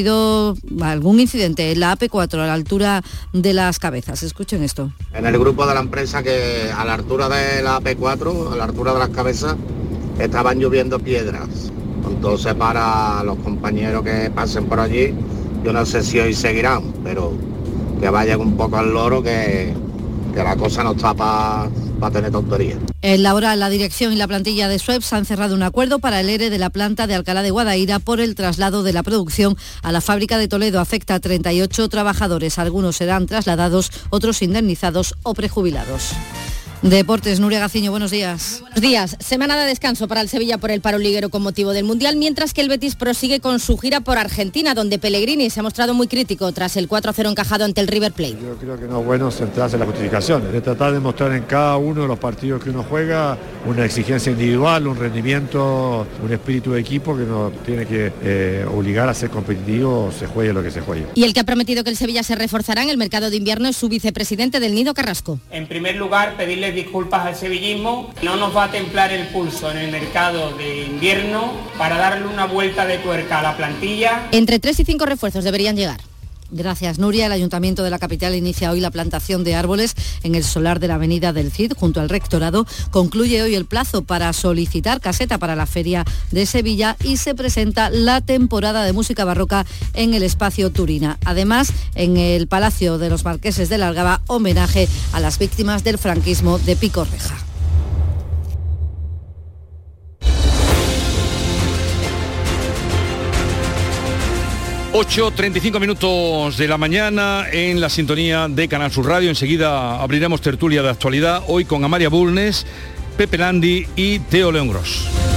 algún incidente en la AP4 a la altura de las cabezas. Escuchen esto. En el grupo de la empresa que a la altura de la AP4, a la altura de las cabezas, estaban lloviendo piedras. Entonces para los compañeros que pasen por allí, yo no sé si hoy seguirán, pero que vayan un poco al loro que, que la cosa no está para tener tonterías. En la hora, la dirección y la plantilla de Suez han cerrado un acuerdo para el ERE de la planta de Alcalá de Guadaira por el traslado de la producción a la fábrica de Toledo. Afecta a 38 trabajadores. Algunos serán trasladados, otros indemnizados o prejubilados. Deportes, Nuria Gaciño, buenos días. Buenos días. Semana de descanso para el Sevilla por el paro liguero con motivo del Mundial, mientras que el Betis prosigue con su gira por Argentina, donde Pellegrini se ha mostrado muy crítico tras el 4-0 encajado ante el River Plate. Yo creo que no es bueno centrarse en las justificaciones, de tratar de mostrar en cada uno de los partidos que uno juega una exigencia individual, un rendimiento, un espíritu de equipo que nos tiene que eh, obligar a ser competitivo, se juegue lo que se juegue. Y el que ha prometido que el Sevilla se reforzará en el mercado de invierno es su vicepresidente del Nido Carrasco. En primer lugar, pedirle disculpas al sevillismo. No nos va a templar el pulso en el mercado de invierno para darle una vuelta de tuerca a la plantilla. Entre 3 y 5 refuerzos deberían llegar. Gracias, Nuria. El Ayuntamiento de la capital inicia hoy la plantación de árboles en el solar de la Avenida del Cid, junto al Rectorado. Concluye hoy el plazo para solicitar caseta para la Feria de Sevilla y se presenta la temporada de música barroca en el espacio Turina. Además, en el Palacio de los Marqueses de Largaba, homenaje a las víctimas del franquismo de Pico Reja. 8.35 minutos de la mañana en la sintonía de Canal Sur Radio. Enseguida abriremos tertulia de actualidad, hoy con Amaria Bulnes, Pepe Landi y Teo León Gross.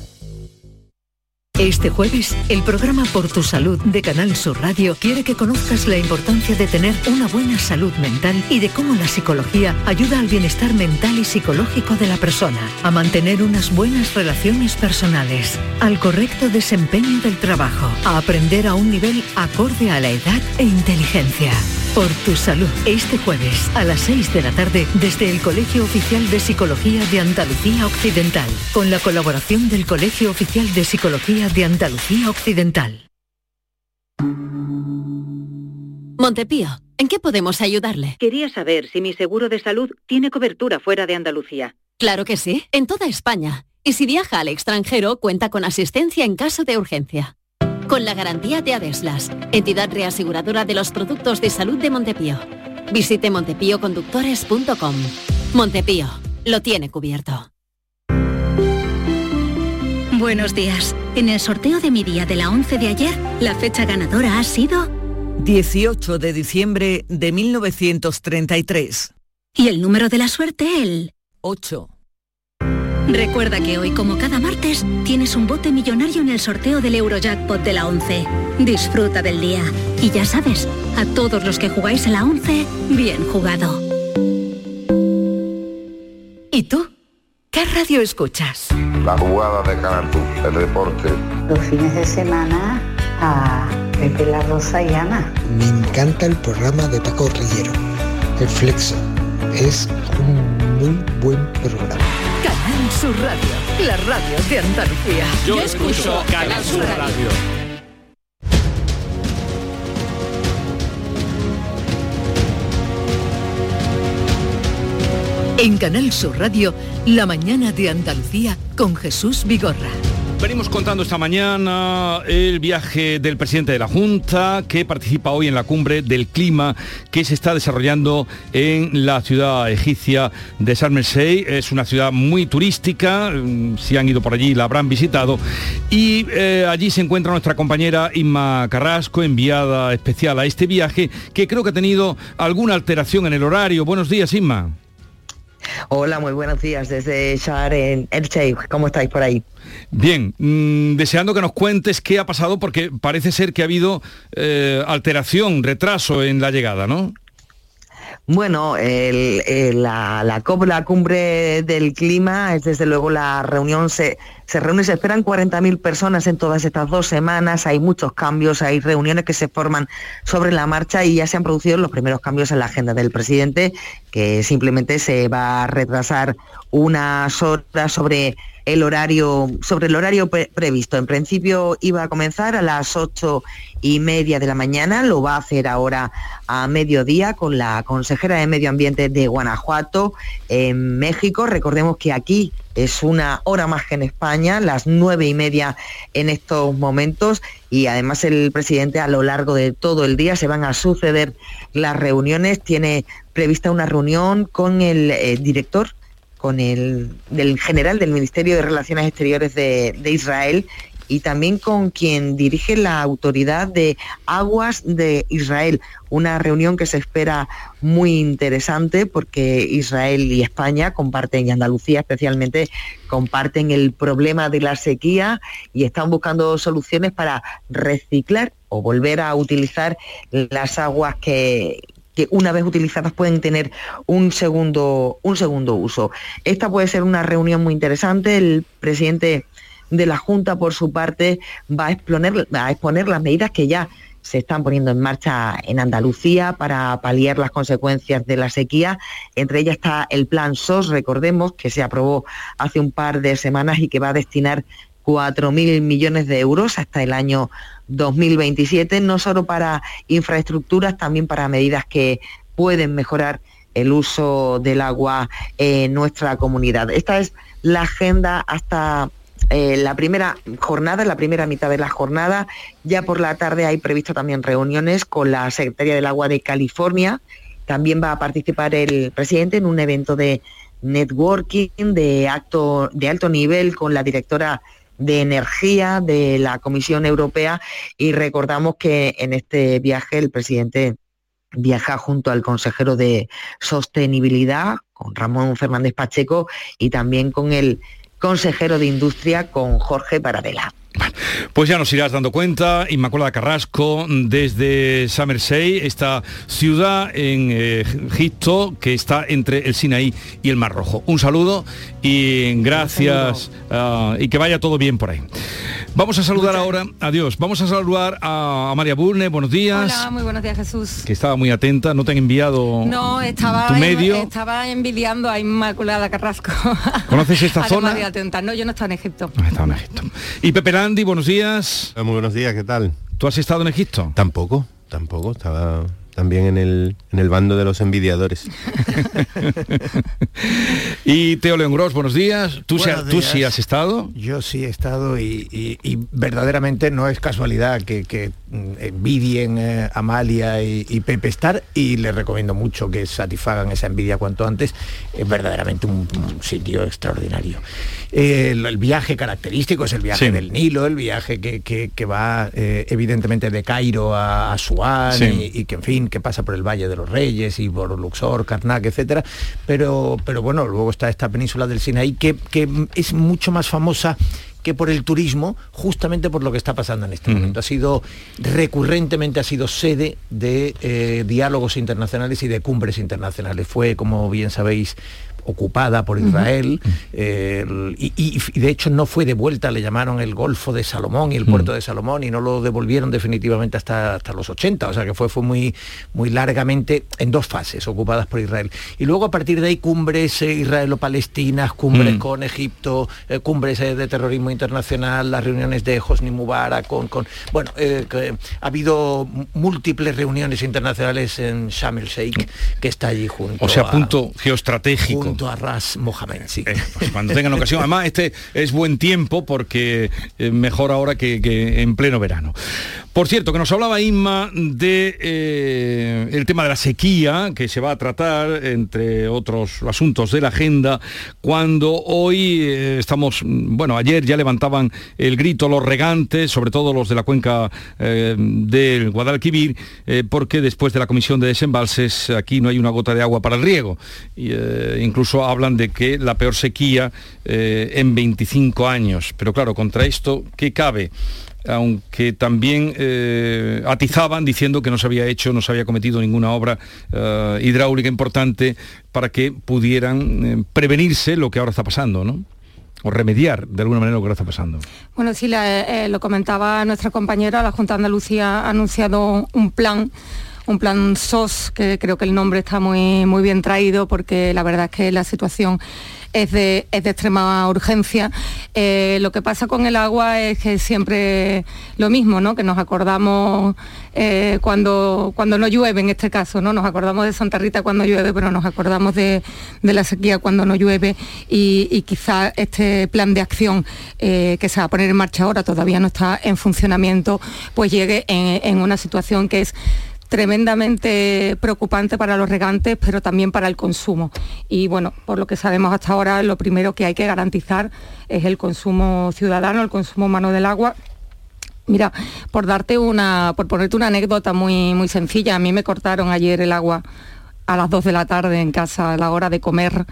Este jueves, el programa Por tu Salud de Canal Sur Radio quiere que conozcas la importancia de tener una buena salud mental y de cómo la psicología ayuda al bienestar mental y psicológico de la persona, a mantener unas buenas relaciones personales, al correcto desempeño del trabajo, a aprender a un nivel acorde a la edad e inteligencia. Por tu salud, este jueves a las 6 de la tarde desde el Colegio Oficial de Psicología de Andalucía Occidental, con la colaboración del Colegio Oficial de Psicología de Andalucía Occidental. Montepío, ¿en qué podemos ayudarle? Quería saber si mi seguro de salud tiene cobertura fuera de Andalucía. Claro que sí, en toda España. Y si viaja al extranjero, cuenta con asistencia en caso de urgencia con la garantía de Adeslas, entidad reaseguradora de los productos de salud de Montepío. Visite montepíoconductores.com. Montepío, lo tiene cubierto. Buenos días. En el sorteo de mi día de la 11 de ayer, la fecha ganadora ha sido 18 de diciembre de 1933. Y el número de la suerte, el 8. Recuerda que hoy, como cada martes, tienes un bote millonario en el sorteo del Eurojackpot de la 11. Disfruta del día. Y ya sabes, a todos los que jugáis a la 11, bien jugado. ¿Y tú? ¿Qué radio escuchas? La jugada de Canal el deporte. Los fines de semana a Pepe La Rosa y Ana. Me encanta el programa de Paco Rillero, El Flexo. Es un muy buen programa. Canal Sur Radio, la radio de Andalucía. Yo, escucho Canal Sur Radio. En Canal Sur Radio, la mañana de Andalucía con Jesús Vigorra. Venimos contando esta mañana el viaje del presidente de la Junta que participa hoy en la cumbre del clima que se está desarrollando en la ciudad egipcia de Sharm el. Es una ciudad muy turística, mm, si han ido por allí la habrán visitado. Y eh, allí se encuentra nuestra compañera Inma Carrasco, enviada especial a este viaje, que creo que ha tenido alguna alteración en el horario. Buenos días, Inma. Hola, muy buenos días desde Shar en El Sheikh. ¿Cómo estáis por ahí? Bien, mmm, deseando que nos cuentes qué ha pasado porque parece ser que ha habido eh, alteración, retraso en la llegada, ¿no? Bueno, la, COP, la cumbre del clima, es desde luego la reunión se, se reúne, se esperan 40.000 personas en todas estas dos semanas, hay muchos cambios, hay reuniones que se forman sobre la marcha y ya se han producido los primeros cambios en la agenda del presidente, que simplemente se va a retrasar unas horas sobre el horario, sobre el horario previsto. En principio iba a comenzar a las ocho y media de la mañana, lo va a hacer ahora a mediodía con la consejera de Medio Ambiente de Guanajuato, en México. Recordemos que aquí es una hora más que en España, las nueve y media en estos momentos, y además el presidente a lo largo de todo el día se van a suceder las reuniones. Tiene prevista una reunión con el eh, director con el del general del Ministerio de Relaciones Exteriores de, Israel y también con quien dirige la autoridad de aguas de Israel. Una reunión que se espera muy interesante porque Israel y España comparten, y Andalucía especialmente, comparten el problema de la sequía y están buscando soluciones para reciclar o volver a utilizar las aguas que, que una vez utilizadas pueden tener un segundo, un segundo uso. Esta puede ser una reunión muy interesante. El presidente de la Junta, por su parte, va a exponer, va a exponer las medidas que ya se están poniendo en marcha en Andalucía para paliar las consecuencias de la sequía. Entre ellas está el plan SOS, recordemos, que se aprobó hace un par de semanas y que va a destinar 4.000 millones de euros hasta el año 2027, no solo para infraestructuras, también para medidas que pueden mejorar el uso del agua en nuestra comunidad. Esta es la agenda hasta eh, la primera jornada, la primera mitad de la jornada. Ya por la tarde hay previsto también reuniones con la Secretaría del Agua de California. También va a participar el presidente en un evento de networking de, acto, de alto nivel con la directora de Energía de la Comisión Europea y recordamos que en este viaje el presidente viaja junto al consejero de Sostenibilidad, con Ramón Fernández Pacheco, y también con el consejero de Industria, con Jorge Paradela. Pues ya nos irás dando cuenta, Inmaculada Carrasco, desde Samersey, esta ciudad en eh, Egipto que está entre el Sinaí y el Mar Rojo. Un saludo y gracias ah, y que vaya todo bien por ahí. Vamos a saludar ahora, adiós, vamos a saludar a, María Burne, buenos días. Hola, muy buenos días Jesús. Que estaba muy atenta, no te han enviado no, estaba tu medio. estaba envidiando a Inmaculada Carrasco. ¿Conoces esta zona? No, yo no estaba en Egipto. No, estaba en Egipto. Y Pepe Landi, buenos días. Muy buenos días, ¿qué tal? ¿Tú has estado en Egipto? Tampoco, tampoco, estaba también en el, en el bando de los envidiadores. y Teo León Gross, buenos días. ¿Tú, ¿Tú sí has estado? Yo sí he estado y, verdaderamente no es casualidad que, que mm, envidien eh, Amalia y, Pepe estar y les recomiendo mucho que satisfagan esa envidia cuanto antes. Es verdaderamente un, sitio extraordinario. el, viaje característico es el viaje del Nilo, el viaje que, va eh, evidentemente de Cairo a Asuán y que en fin que pasa por el Valle de los Reyes y por Luxor, Karnak, etcétera. Pero, pero bueno, luego está esta península del Sinaí que, que es mucho más famosa que por el turismo, justamente por lo que está pasando en este momento. Ha sido recurrentemente ha sido sede de eh, diálogos internacionales y de cumbres internacionales. Fue, como bien sabéis, ocupada por Israel y, de hecho no fue devuelta, le llamaron el Golfo de Salomón y el puerto de Salomón y no lo devolvieron definitivamente hasta, hasta los 80, o sea que fue, fue muy, muy largamente en dos fases ocupadas por Israel. Y luego a partir de ahí cumbres eh, israelo-palestinas, cumbres con Egipto, eh, cumbres eh, de terrorismo internacional, las reuniones de Hosni Mubarak con... con bueno, ha habido múltiples reuniones internacionales en Sharm el Sheikh que está allí junto. O sea, punto geoestratégico a Ras Mohamed, sí. Eh, pues cuando tengan ocasión. Además, este es buen tiempo porque eh, mejor ahora que, en pleno verano. Por cierto, que nos hablaba Inma de eh, el tema de la sequía, que se va a tratar, entre otros asuntos de la agenda, cuando hoy estamos, bueno, ayer ya levantaban el grito los regantes, sobre todo los de la cuenca del Guadalquivir, porque después de la comisión de desembalses aquí no hay una gota de agua para el riego. Y, incluso incluso hablan de que la peor sequía eh, en 25 años. Pero claro, contra esto, ¿qué cabe? aunque también eh, atizaban diciendo que no se había hecho, no se había cometido ninguna obra eh, hidráulica importante para que pudieran prevenirse lo que ahora está pasando, ¿no? o remediar de alguna manera lo que está pasando. Bueno, sí, lo comentaba nuestra compañera, la Junta de Andalucía ha anunciado un plan un plan SOS, que creo que el nombre está muy, muy bien traído porque la verdad es que la situación es de, es de extrema urgencia. Eh, lo que pasa con el agua es que siempre lo mismo, ¿no? que nos acordamos eh, cuando, cuando no llueve en este caso, ¿no? nos acordamos de Santa Rita cuando llueve, pero nos acordamos de, de la sequía cuando no llueve y, quizá este plan de acción eh, que se va a poner en marcha ahora, todavía no está en funcionamiento, pues llegue en una situación que es tremendamente preocupante para los regantes, pero también para el consumo. Y bueno, por lo que sabemos hasta ahora, lo primero que hay que garantizar es el consumo ciudadano, el consumo humano del agua. Mira, por darte una, por ponerte una anécdota muy, muy sencilla, a mí me cortaron ayer el agua a las 2 de la tarde en casa a la hora de comer.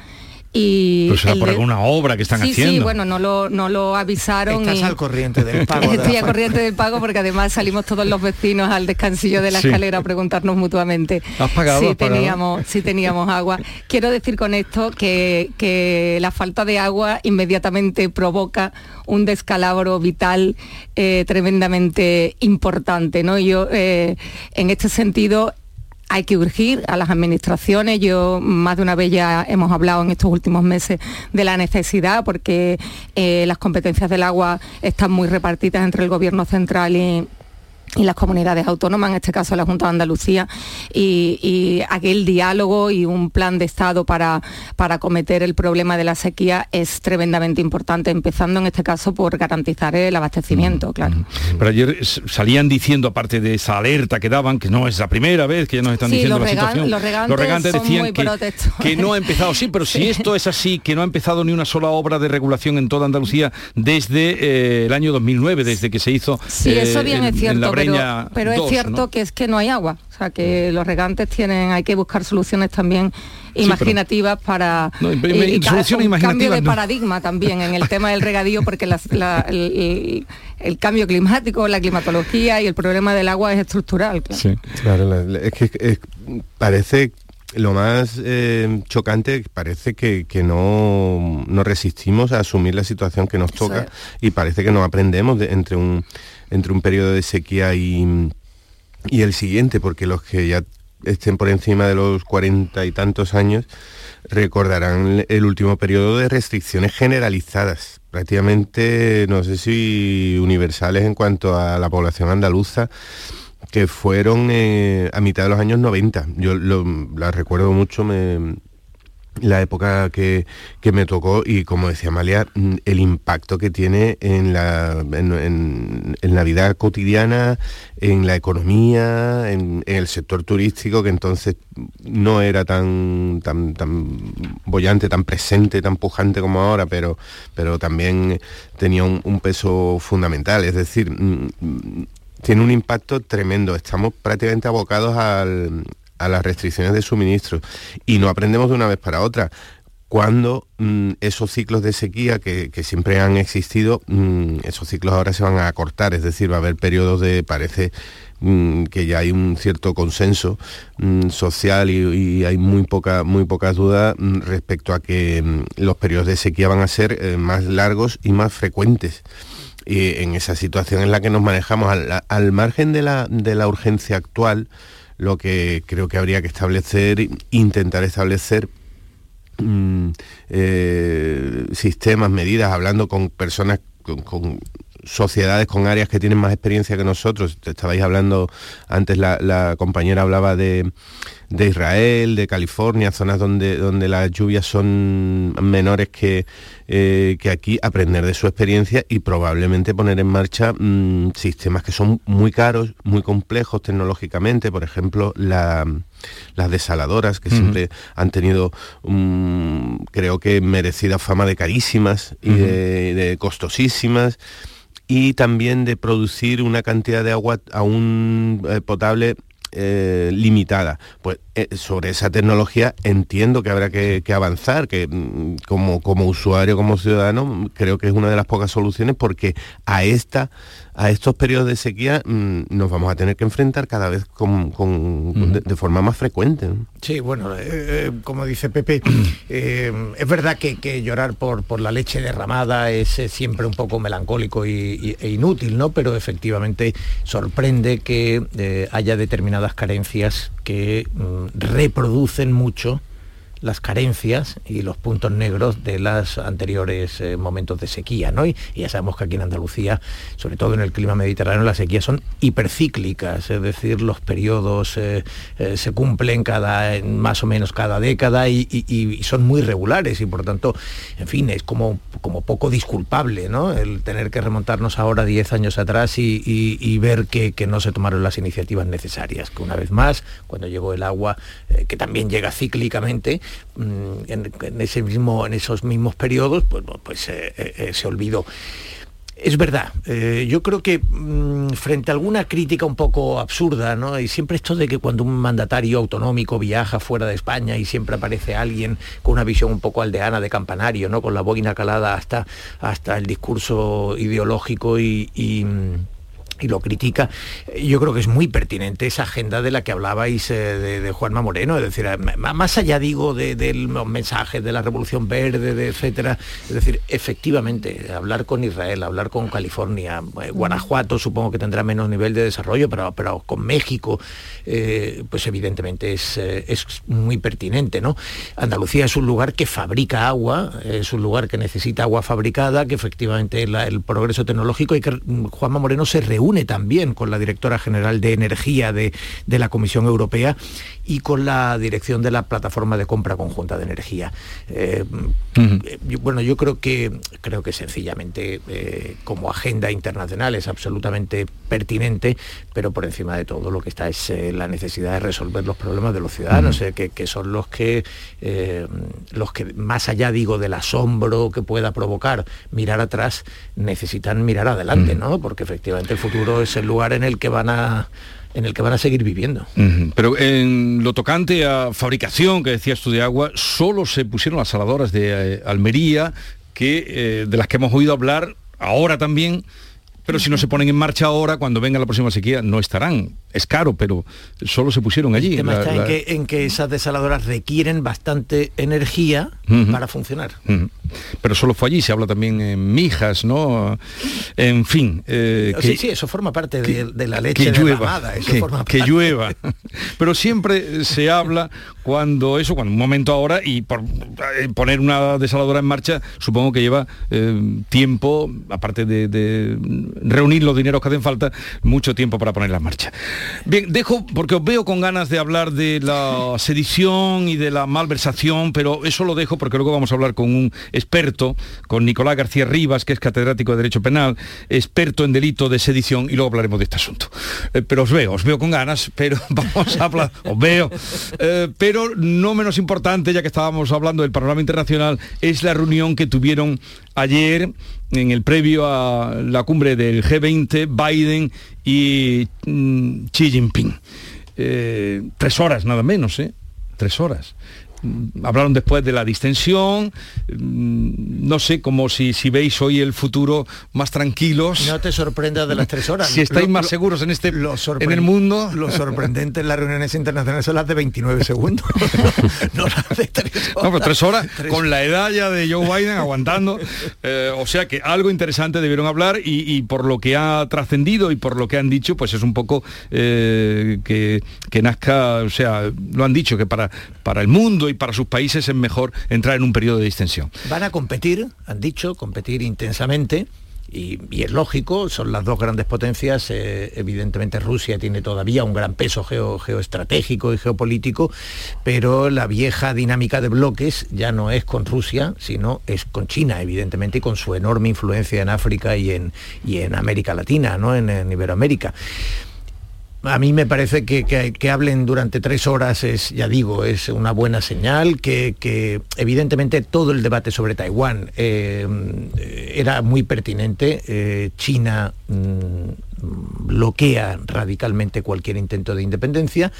Y Pero será el por de- alguna obra que están sí, haciendo. Sí, bueno, no lo, no lo avisaron. Estás y- al corriente del pago. Estoy a fa- corriente del pago porque además salimos todos los vecinos al descansillo de la Sí. escalera a preguntarnos mutuamente ¿Has pagado? si ¿Has pagado? teníamos, si teníamos agua. Quiero decir con esto que, que la falta de agua inmediatamente provoca un descalabro vital eh, tremendamente importante. ¿no? Yo eh, en este sentido hay que urgir a las administraciones. Yo más de una vez ya hemos hablado en estos últimos meses de la necesidad porque eh, las competencias del agua están muy repartidas entre el gobierno central y y las comunidades autónomas, en este caso la Junta de Andalucía, y, y aquel diálogo y un plan de Estado para, para acometer el problema de la sequía es tremendamente importante, empezando en este caso por garantizar el abastecimiento, claro. Pero ayer salían diciendo, aparte de esa alerta que daban, que no es la primera vez que ya nos están Sí, diciendo los la regan- situación. los regantes son decían que, que no ha empezado, sí, pero si esto es así, que no ha empezado ni una sola obra de regulación en toda Andalucía desde eh, el año 2009, desde que se hizo Sí, eh, eso bien en- es cierto, pero, es 2, cierto ¿no? que es que no hay agua. O sea, que los regantes tienen, hay que buscar soluciones también imaginativas para No, y- y soluciones un cambio de no. paradigma también en el tema del regadío porque las- la- el, cambio climático, la climatología y el problema del agua es estructural. claro. Claro, la- la- es que es- parece lo más eh, chocante, parece que, que no, no resistimos a asumir la situación que nos toca y parece que no aprendemos de- entre, un, entre un periodo de sequía y, el siguiente, porque los que ya estén por encima de los cuarenta y tantos años recordarán el último periodo de restricciones generalizadas, prácticamente, no sé si universales en cuanto a la población andaluza, que fueron eh, a mitad de los años 90. Yo lo- la recuerdo mucho, me, la época que, que me tocó y como decía Amalia, mm, el impacto que tiene en la, en, en- la vida cotidiana, en la economía, en, en el sector turístico, que entonces no era tan, tan, tan bollante, tan presente, tan pujante como ahora, pero, pero también tenía un, un peso fundamental. Es decir, mm, mm, tiene un impacto tremendo. Estamos prácticamente abocados al- a las restricciones de suministro y no aprendemos de una vez para otra. Cuando mm, esos ciclos de sequía que, siempre han existido, mm, esos ciclos ahora se van a acortar, es decir, va a haber periodos de, parece mm, que ya hay un cierto consenso social y, hay muy, poca, muy pocas dudas respecto a que los periodos de sequía van a ser eh, más largos y más frecuentes y en esa situación en la que nos manejamos al, al margen de la, de la urgencia actual, lo que creo que habría que establecer, intentar establecer mm, eh, sistemas, medidas, hablando con personas, con, sociedades, con áreas que tienen más experiencia que nosotros. Te Estabais hablando, antes la compañera hablaba de, de Israel, de California, zonas donde, donde las lluvias son menores que, eh, que aquí, aprender de su experiencia y probablemente poner en marcha mm, sistemas que son muy caros, muy complejos tecnológicamente, por ejemplo, la- las desaladoras, que siempre han tenido, mm, creo que merecida fama de carísimas y de costosísimas y también de producir una cantidad de agua aún eh, potable eh, limitada. Pues eh, sobre esa tecnología entiendo que habrá que, avanzar, que mm, como, como usuario, como ciudadano, creo que es una de las pocas soluciones porque a esta a estos periodos de sequía mm, nos vamos a tener que enfrentar cada vez con, de, forma más frecuente. Sí, bueno, eh, como dice Pepe, es verdad que, llorar por, por, la leche derramada es siempre un poco melancólico y, e inútil, ¿no? Pero efectivamente sorprende que haya determinadas carencias que mm, reproducen mucho las carencias y los puntos negros de los anteriores eh, momentos de sequía. ¿no? Y, ya sabemos que aquí en Andalucía, sobre todo en el clima mediterráneo, las sequías son hipercíclicas, es decir, los periodos eh, eh, se cumplen cada, más o menos cada década y, son muy regulares y por tanto, en fin, es como, como poco disculpable ¿no? el tener que remontarnos ahora 10 años atrás y, ver que, que, no se tomaron las iniciativas necesarias, que una vez más, cuando llegó el agua, que también llega cíclicamente, Mm, en, ese mismo, en esos mismos periodos, pues, pues eh, eh, eh, se olvidó. Es verdad, yo creo que mm, frente a alguna crítica un poco absurda, ¿no? Y siempre esto de que cuando un mandatario autonómico viaja fuera de España y siempre aparece alguien con una visión un poco aldeana de campanario, ¿no? Con la boina calada hasta, hasta el discurso ideológico y mm, y lo critica, yo creo que es muy pertinente esa agenda de la que hablabais eh, de, Juanma Moreno, es decir, más allá digo de, los mensajes de la Revolución Verde, de etcétera, es decir, efectivamente, hablar con Israel, hablar con California, eh, Guanajuato supongo que tendrá menos nivel de desarrollo, pero, pero con México, eh, pues evidentemente es, es muy pertinente, ¿no? Andalucía es un lugar que fabrica agua, es un lugar que necesita agua fabricada, que efectivamente el progreso tecnológico y que Juanma Moreno se reúne une también con la directora general de Energía de, la Comisión Europea y con la dirección de la plataforma de compra conjunta de energía. Eh, bueno, yo creo que creo que sencillamente eh, como agenda internacional es absolutamente pertinente, pero por encima de todo lo que está es eh, la necesidad de resolver los problemas de los ciudadanos, que, que, son los que los que más allá digo del asombro que pueda provocar mirar atrás, necesitan mirar adelante, ¿no? Porque efectivamente el futuro es el lugar en el que van a en el que van a seguir viviendo. Pero en lo tocante a fabricación, que decías tú de agua, solo se pusieron las saladoras de eh, Almería, que, eh, de las que hemos oído hablar ahora también, pero si no se ponen en marcha ahora, cuando venga la próxima sequía, no estarán es caro, pero solo se pusieron allí. El tema está En, que, esas desaladoras requieren bastante energía para funcionar. Pero solo fue allí, se habla también en Mijas, ¿no? En fin. Eh, sí, sí, eso forma parte de, la leche que llueva, que, llueva. pero siempre se habla cuando eso, cuando un momento ahora, y por eh, poner una desaladora en marcha, supongo que lleva eh, tiempo, aparte de, de reunir los dineros que hacen falta, mucho tiempo para ponerla en marcha. Bien, dejo, porque os veo con ganas de hablar de la sedición y de la malversación, pero eso lo dejo porque luego vamos a hablar con un experto, con Nicolás García Rivas, que es catedrático de Derecho Penal, experto en delito de sedición, y luego hablaremos de este asunto. Eh, pero os veo, os veo con ganas, pero vamos a hablar, os veo. Eh, pero no menos importante, ya que estábamos hablando del panorama internacional, es la reunión que tuvieron ayer en el previo a la cumbre del G20, Biden y mm, Xi Jinping. Eh, tres horas nada menos, ¿eh? Tres horas. Mm, hablaron después de la distensión, mm, no sé, como si, si veis hoy el futuro más tranquilos. No te sorprendas de las tres horas. si estáis más seguros en este en el mundo. Lo sorprendente en las reuniones internacionales son las de 29 segundos. no, las de tres horas. No, pero tres horas con la edad ya de Joe Biden aguantando. Eh, o sea que algo interesante debieron hablar y, por lo que ha trascendido y por lo que han dicho, pues es un poco eh, que, que nazca, o sea, lo han dicho, que para, para el mundo y para sus países es mejor entrar en un periodo de distensión. Van a competir, han dicho, competir intensamente. Y, es lógico, son las dos grandes potencias, eh, evidentemente Rusia tiene todavía un gran peso geoestratégico y geopolítico, pero la vieja dinámica de bloques ya no es con Rusia, sino es con China, evidentemente, y con su enorme influencia en África y en, y en América Latina, ¿no? en, en Iberoamérica. A mí me parece que, que, hablen durante tres horas es, ya digo, es una buena señal, que, evidentemente todo el debate sobre Taiwán eh, era muy pertinente. Eh, China mm, bloquea radicalmente cualquier intento de independencia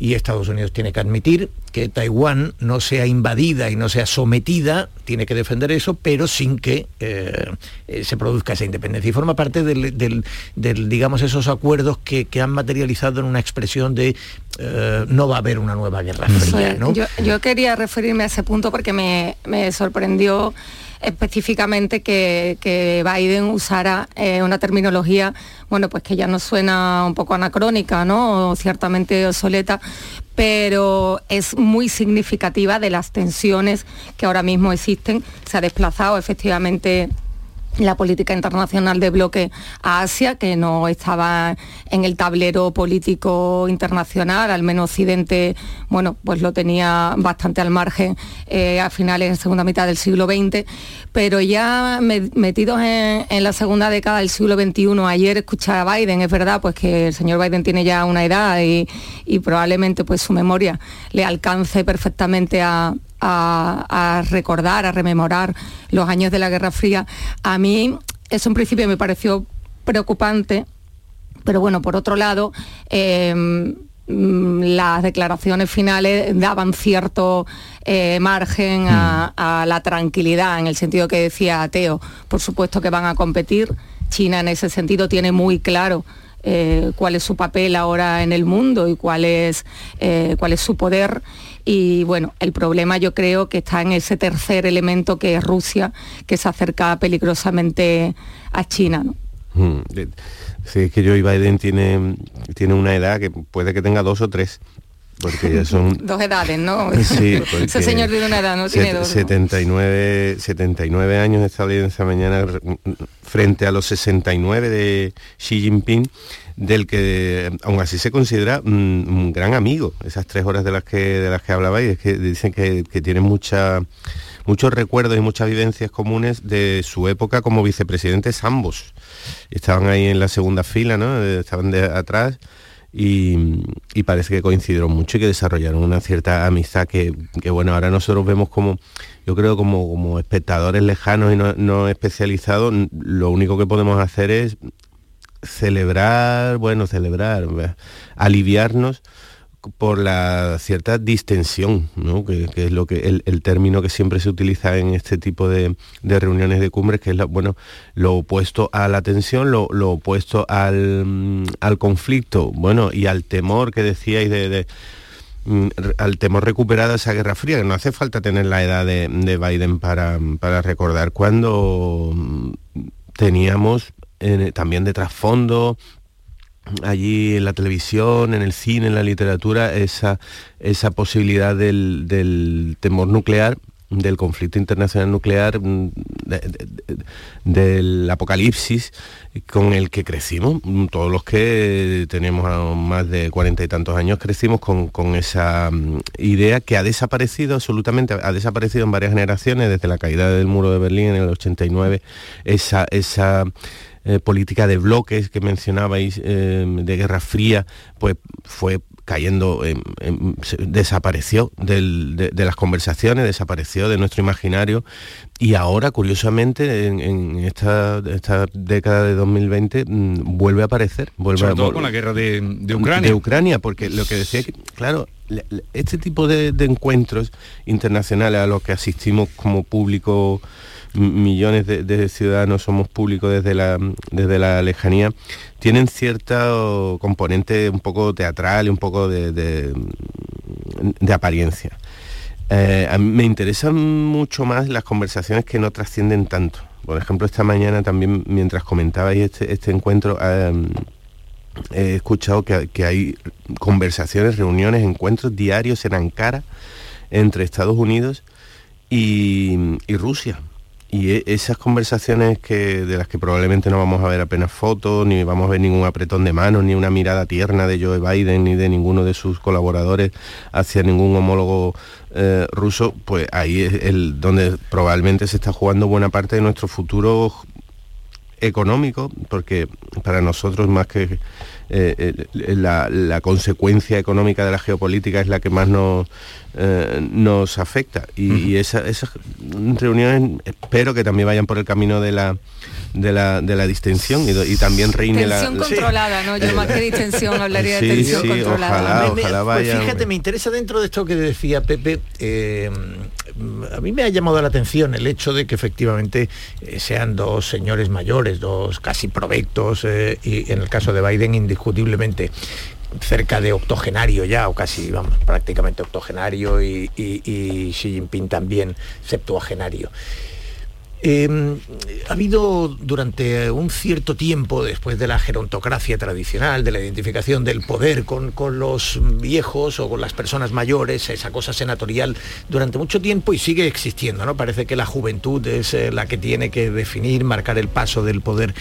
y Estados Unidos tiene que admitir que Taiwán no sea invadida y no sea sometida, tiene que defender eso, pero sin que eh, eh, se produzca esa independencia. Y forma parte del, digamos, esos acuerdos que, han materializado en una expresión de eh, no va a haber una nueva guerra fría. Yo, quería referirme a ese punto porque me, me sorprendió específicamente que, Biden usara eh, una terminología, bueno, pues que ya nos suena un poco anacrónica, ¿no? O ciertamente obsoleta, pero es muy significativa de las tensiones que ahora mismo existen. Se ha desplazado efectivamente la política internacional de bloque a Asia, que no estaba en el tablero político internacional, al menos Occidente, bueno, pues lo tenía bastante al margen eh, a finales segunda mitad del siglo XX, pero ya metidos en, la segunda década del siglo XXI, ayer escuchar a Biden, es verdad, pues que el señor Biden tiene ya una edad y, y probablemente pues su memoria le alcance perfectamente a, a, recordar, a rememorar los años de la Guerra Fría, a mí eso en principio me pareció preocupante, pero bueno, por otro lado, em, las declaraciones finales daban cierto eh, margen a, a, la tranquilidad, en el sentido que decía Teo, por supuesto que van a competir. China en ese sentido tiene muy claro eh, cuál es su papel ahora en el mundo y cuál es, eh, cuál es su poder. Y bueno, el problema yo creo que está en ese tercer elemento que es Rusia, que se acerca peligrosamente a China. Hmm. Sí, es que Joe Biden tiene, tiene una edad que puede que tenga dos o tres porque ya son... dos edades, ¿no? Sí, Ese señor tiene una edad, no tiene dos. 79, 79 años está leyendo esta mañana frente a los 69 de Xi Jinping, del que aún así se considera un, gran amigo. Esas tres horas de las que, de las que hablabais, es que dicen que, que tienen mucha muchos recuerdos y muchas vivencias comunes de su época como vicepresidentes ambos. Estaban ahí en la segunda fila, ¿no? Estaban de atrás y, parece que coincidieron mucho y que desarrollaron una cierta amistad que, bueno, ahora nosotros vemos como, yo creo como, como espectadores lejanos y no, no especializados, lo único que podemos hacer es celebrar, bueno, celebrar, aliviarnos por la cierta distensión, que, es lo que el, término que siempre se utiliza en este tipo de, reuniones de cumbres, que es bueno, lo opuesto a la tensión, lo, opuesto al, conflicto, bueno, y al temor que decíais de, mm, al temor recuperado esa Guerra Fría, que no hace falta tener la edad de, Biden para, recordar cuando mm, teníamos también de trasfondo allí en la televisión, en el cine, en la literatura, esa, esa posibilidad del, temor nuclear del conflicto internacional nuclear, mm, del apocalipsis con el que crecimos. Mm, todos los que tenemos más de cuarenta y tantos años crecimos con, esa mm, idea que ha desaparecido absolutamente, ha desaparecido en varias generaciones, desde la caída del muro de Berlín en el 89, esa, esa eh, política de bloques que mencionabais, eh, de Guerra Fría, pues fue cayendo, desapareció de, las conversaciones, desapareció de nuestro imaginario y ahora, curiosamente, en, esta, década de 2020 mm, vuelve a aparecer. Vuelve Sobre todo con la guerra de, Ucrania. De Ucrania, porque lo que decía que, claro, este tipo de, de encuentros internacionales a los que asistimos como público millones de, ciudadanos somos públicos desde la, desde la lejanía, tienen cierto componente un poco teatral y un poco de, de, apariencia. Eh, me interesan mucho más las conversaciones que no trascienden tanto. Por ejemplo, esta mañana también, mientras comentabais este, este encuentro, em, he escuchado que, que, hay conversaciones, reuniones, encuentros diarios en Ankara entre Estados Unidos y, y Rusia. Y e, esas conversaciones que, de las que probablemente no vamos a ver apenas fotos, ni vamos a ver ningún apretón de manos, ni una mirada tierna de Joe Biden, ni de ninguno de sus colaboradores hacia ningún homólogo eh, ruso, pues ahí es el, donde probablemente se está jugando buena parte de nuestro futuro económico, porque para nosotros más que eh, eh, la, consecuencia económica de la geopolítica es la que más nos, eh, nos afecta. Y, esas reuniones espero que también vayan por el camino de la, de la, de la distensión y, también reine la... controlada, ¿no? Yo más que distensión hablaría de tensión controlada. Ojalá, ojalá vaya... Pues fíjate, me interesa dentro de esto que decía Pepe, eh, a mí me ha llamado la atención el hecho de que efectivamente eh, sean dos señores mayores, dos casi provectos, eh, y en el caso de Biden indiscutiblemente cerca de octogenario ya, o casi, vamos, prácticamente octogenario, y, y Xi Jinping también septuagenario. Em, ha habido durante un cierto tiempo, después de la gerontocracia tradicional, de la identificación del poder con, los viejos o con las personas mayores, esa cosa senatorial, durante mucho tiempo y sigue existiendo, ¿no? Parece que la juventud es eh, la que tiene que definir, marcar el paso del poder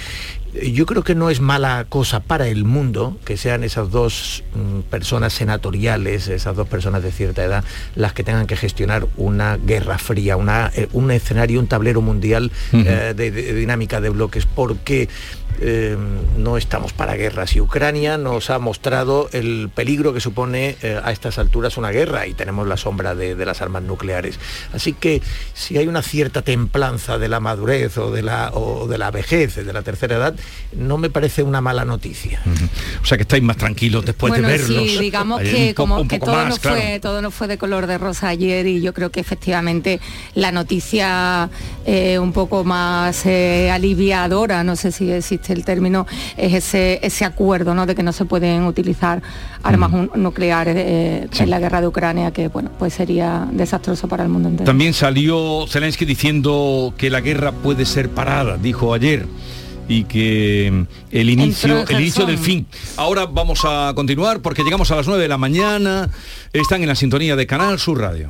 yo creo que no es mala cosa para el mundo que sean esas dos mm, personas senatoriales, esas dos personas de cierta edad, las que tengan que gestionar una guerra fría, una, eh, un escenario, un tablero mundial eh, de, dinámica de bloques, porque eh, no estamos para guerras y Ucrania nos ha mostrado el peligro que supone a estas alturas una guerra y tenemos la sombra de, las armas nucleares. Así que si hay una cierta templanza de la madurez o de la, o de la vejez, de la tercera edad, no me parece una mala noticia. O sea que estáis más tranquilos después de verlos. Sí, digamos que como que todo, no fue, todo no fue de color de rosa ayer y yo creo que efectivamente la noticia eh, un poco más eh, aliviadora, no sé si existe el término, es ese, ese acuerdo ¿no? de que no se pueden utilizar armas nucleares eh, en la guerra de Ucrania, que bueno, pues sería desastroso para el mundo entero. También salió Zelensky diciendo que la guerra puede ser parada, dijo ayer y que el inicio, el inicio del fin. Ahora vamos a continuar porque llegamos a las 9 de la mañana. Están en la sintonía de Canal Sur Radio.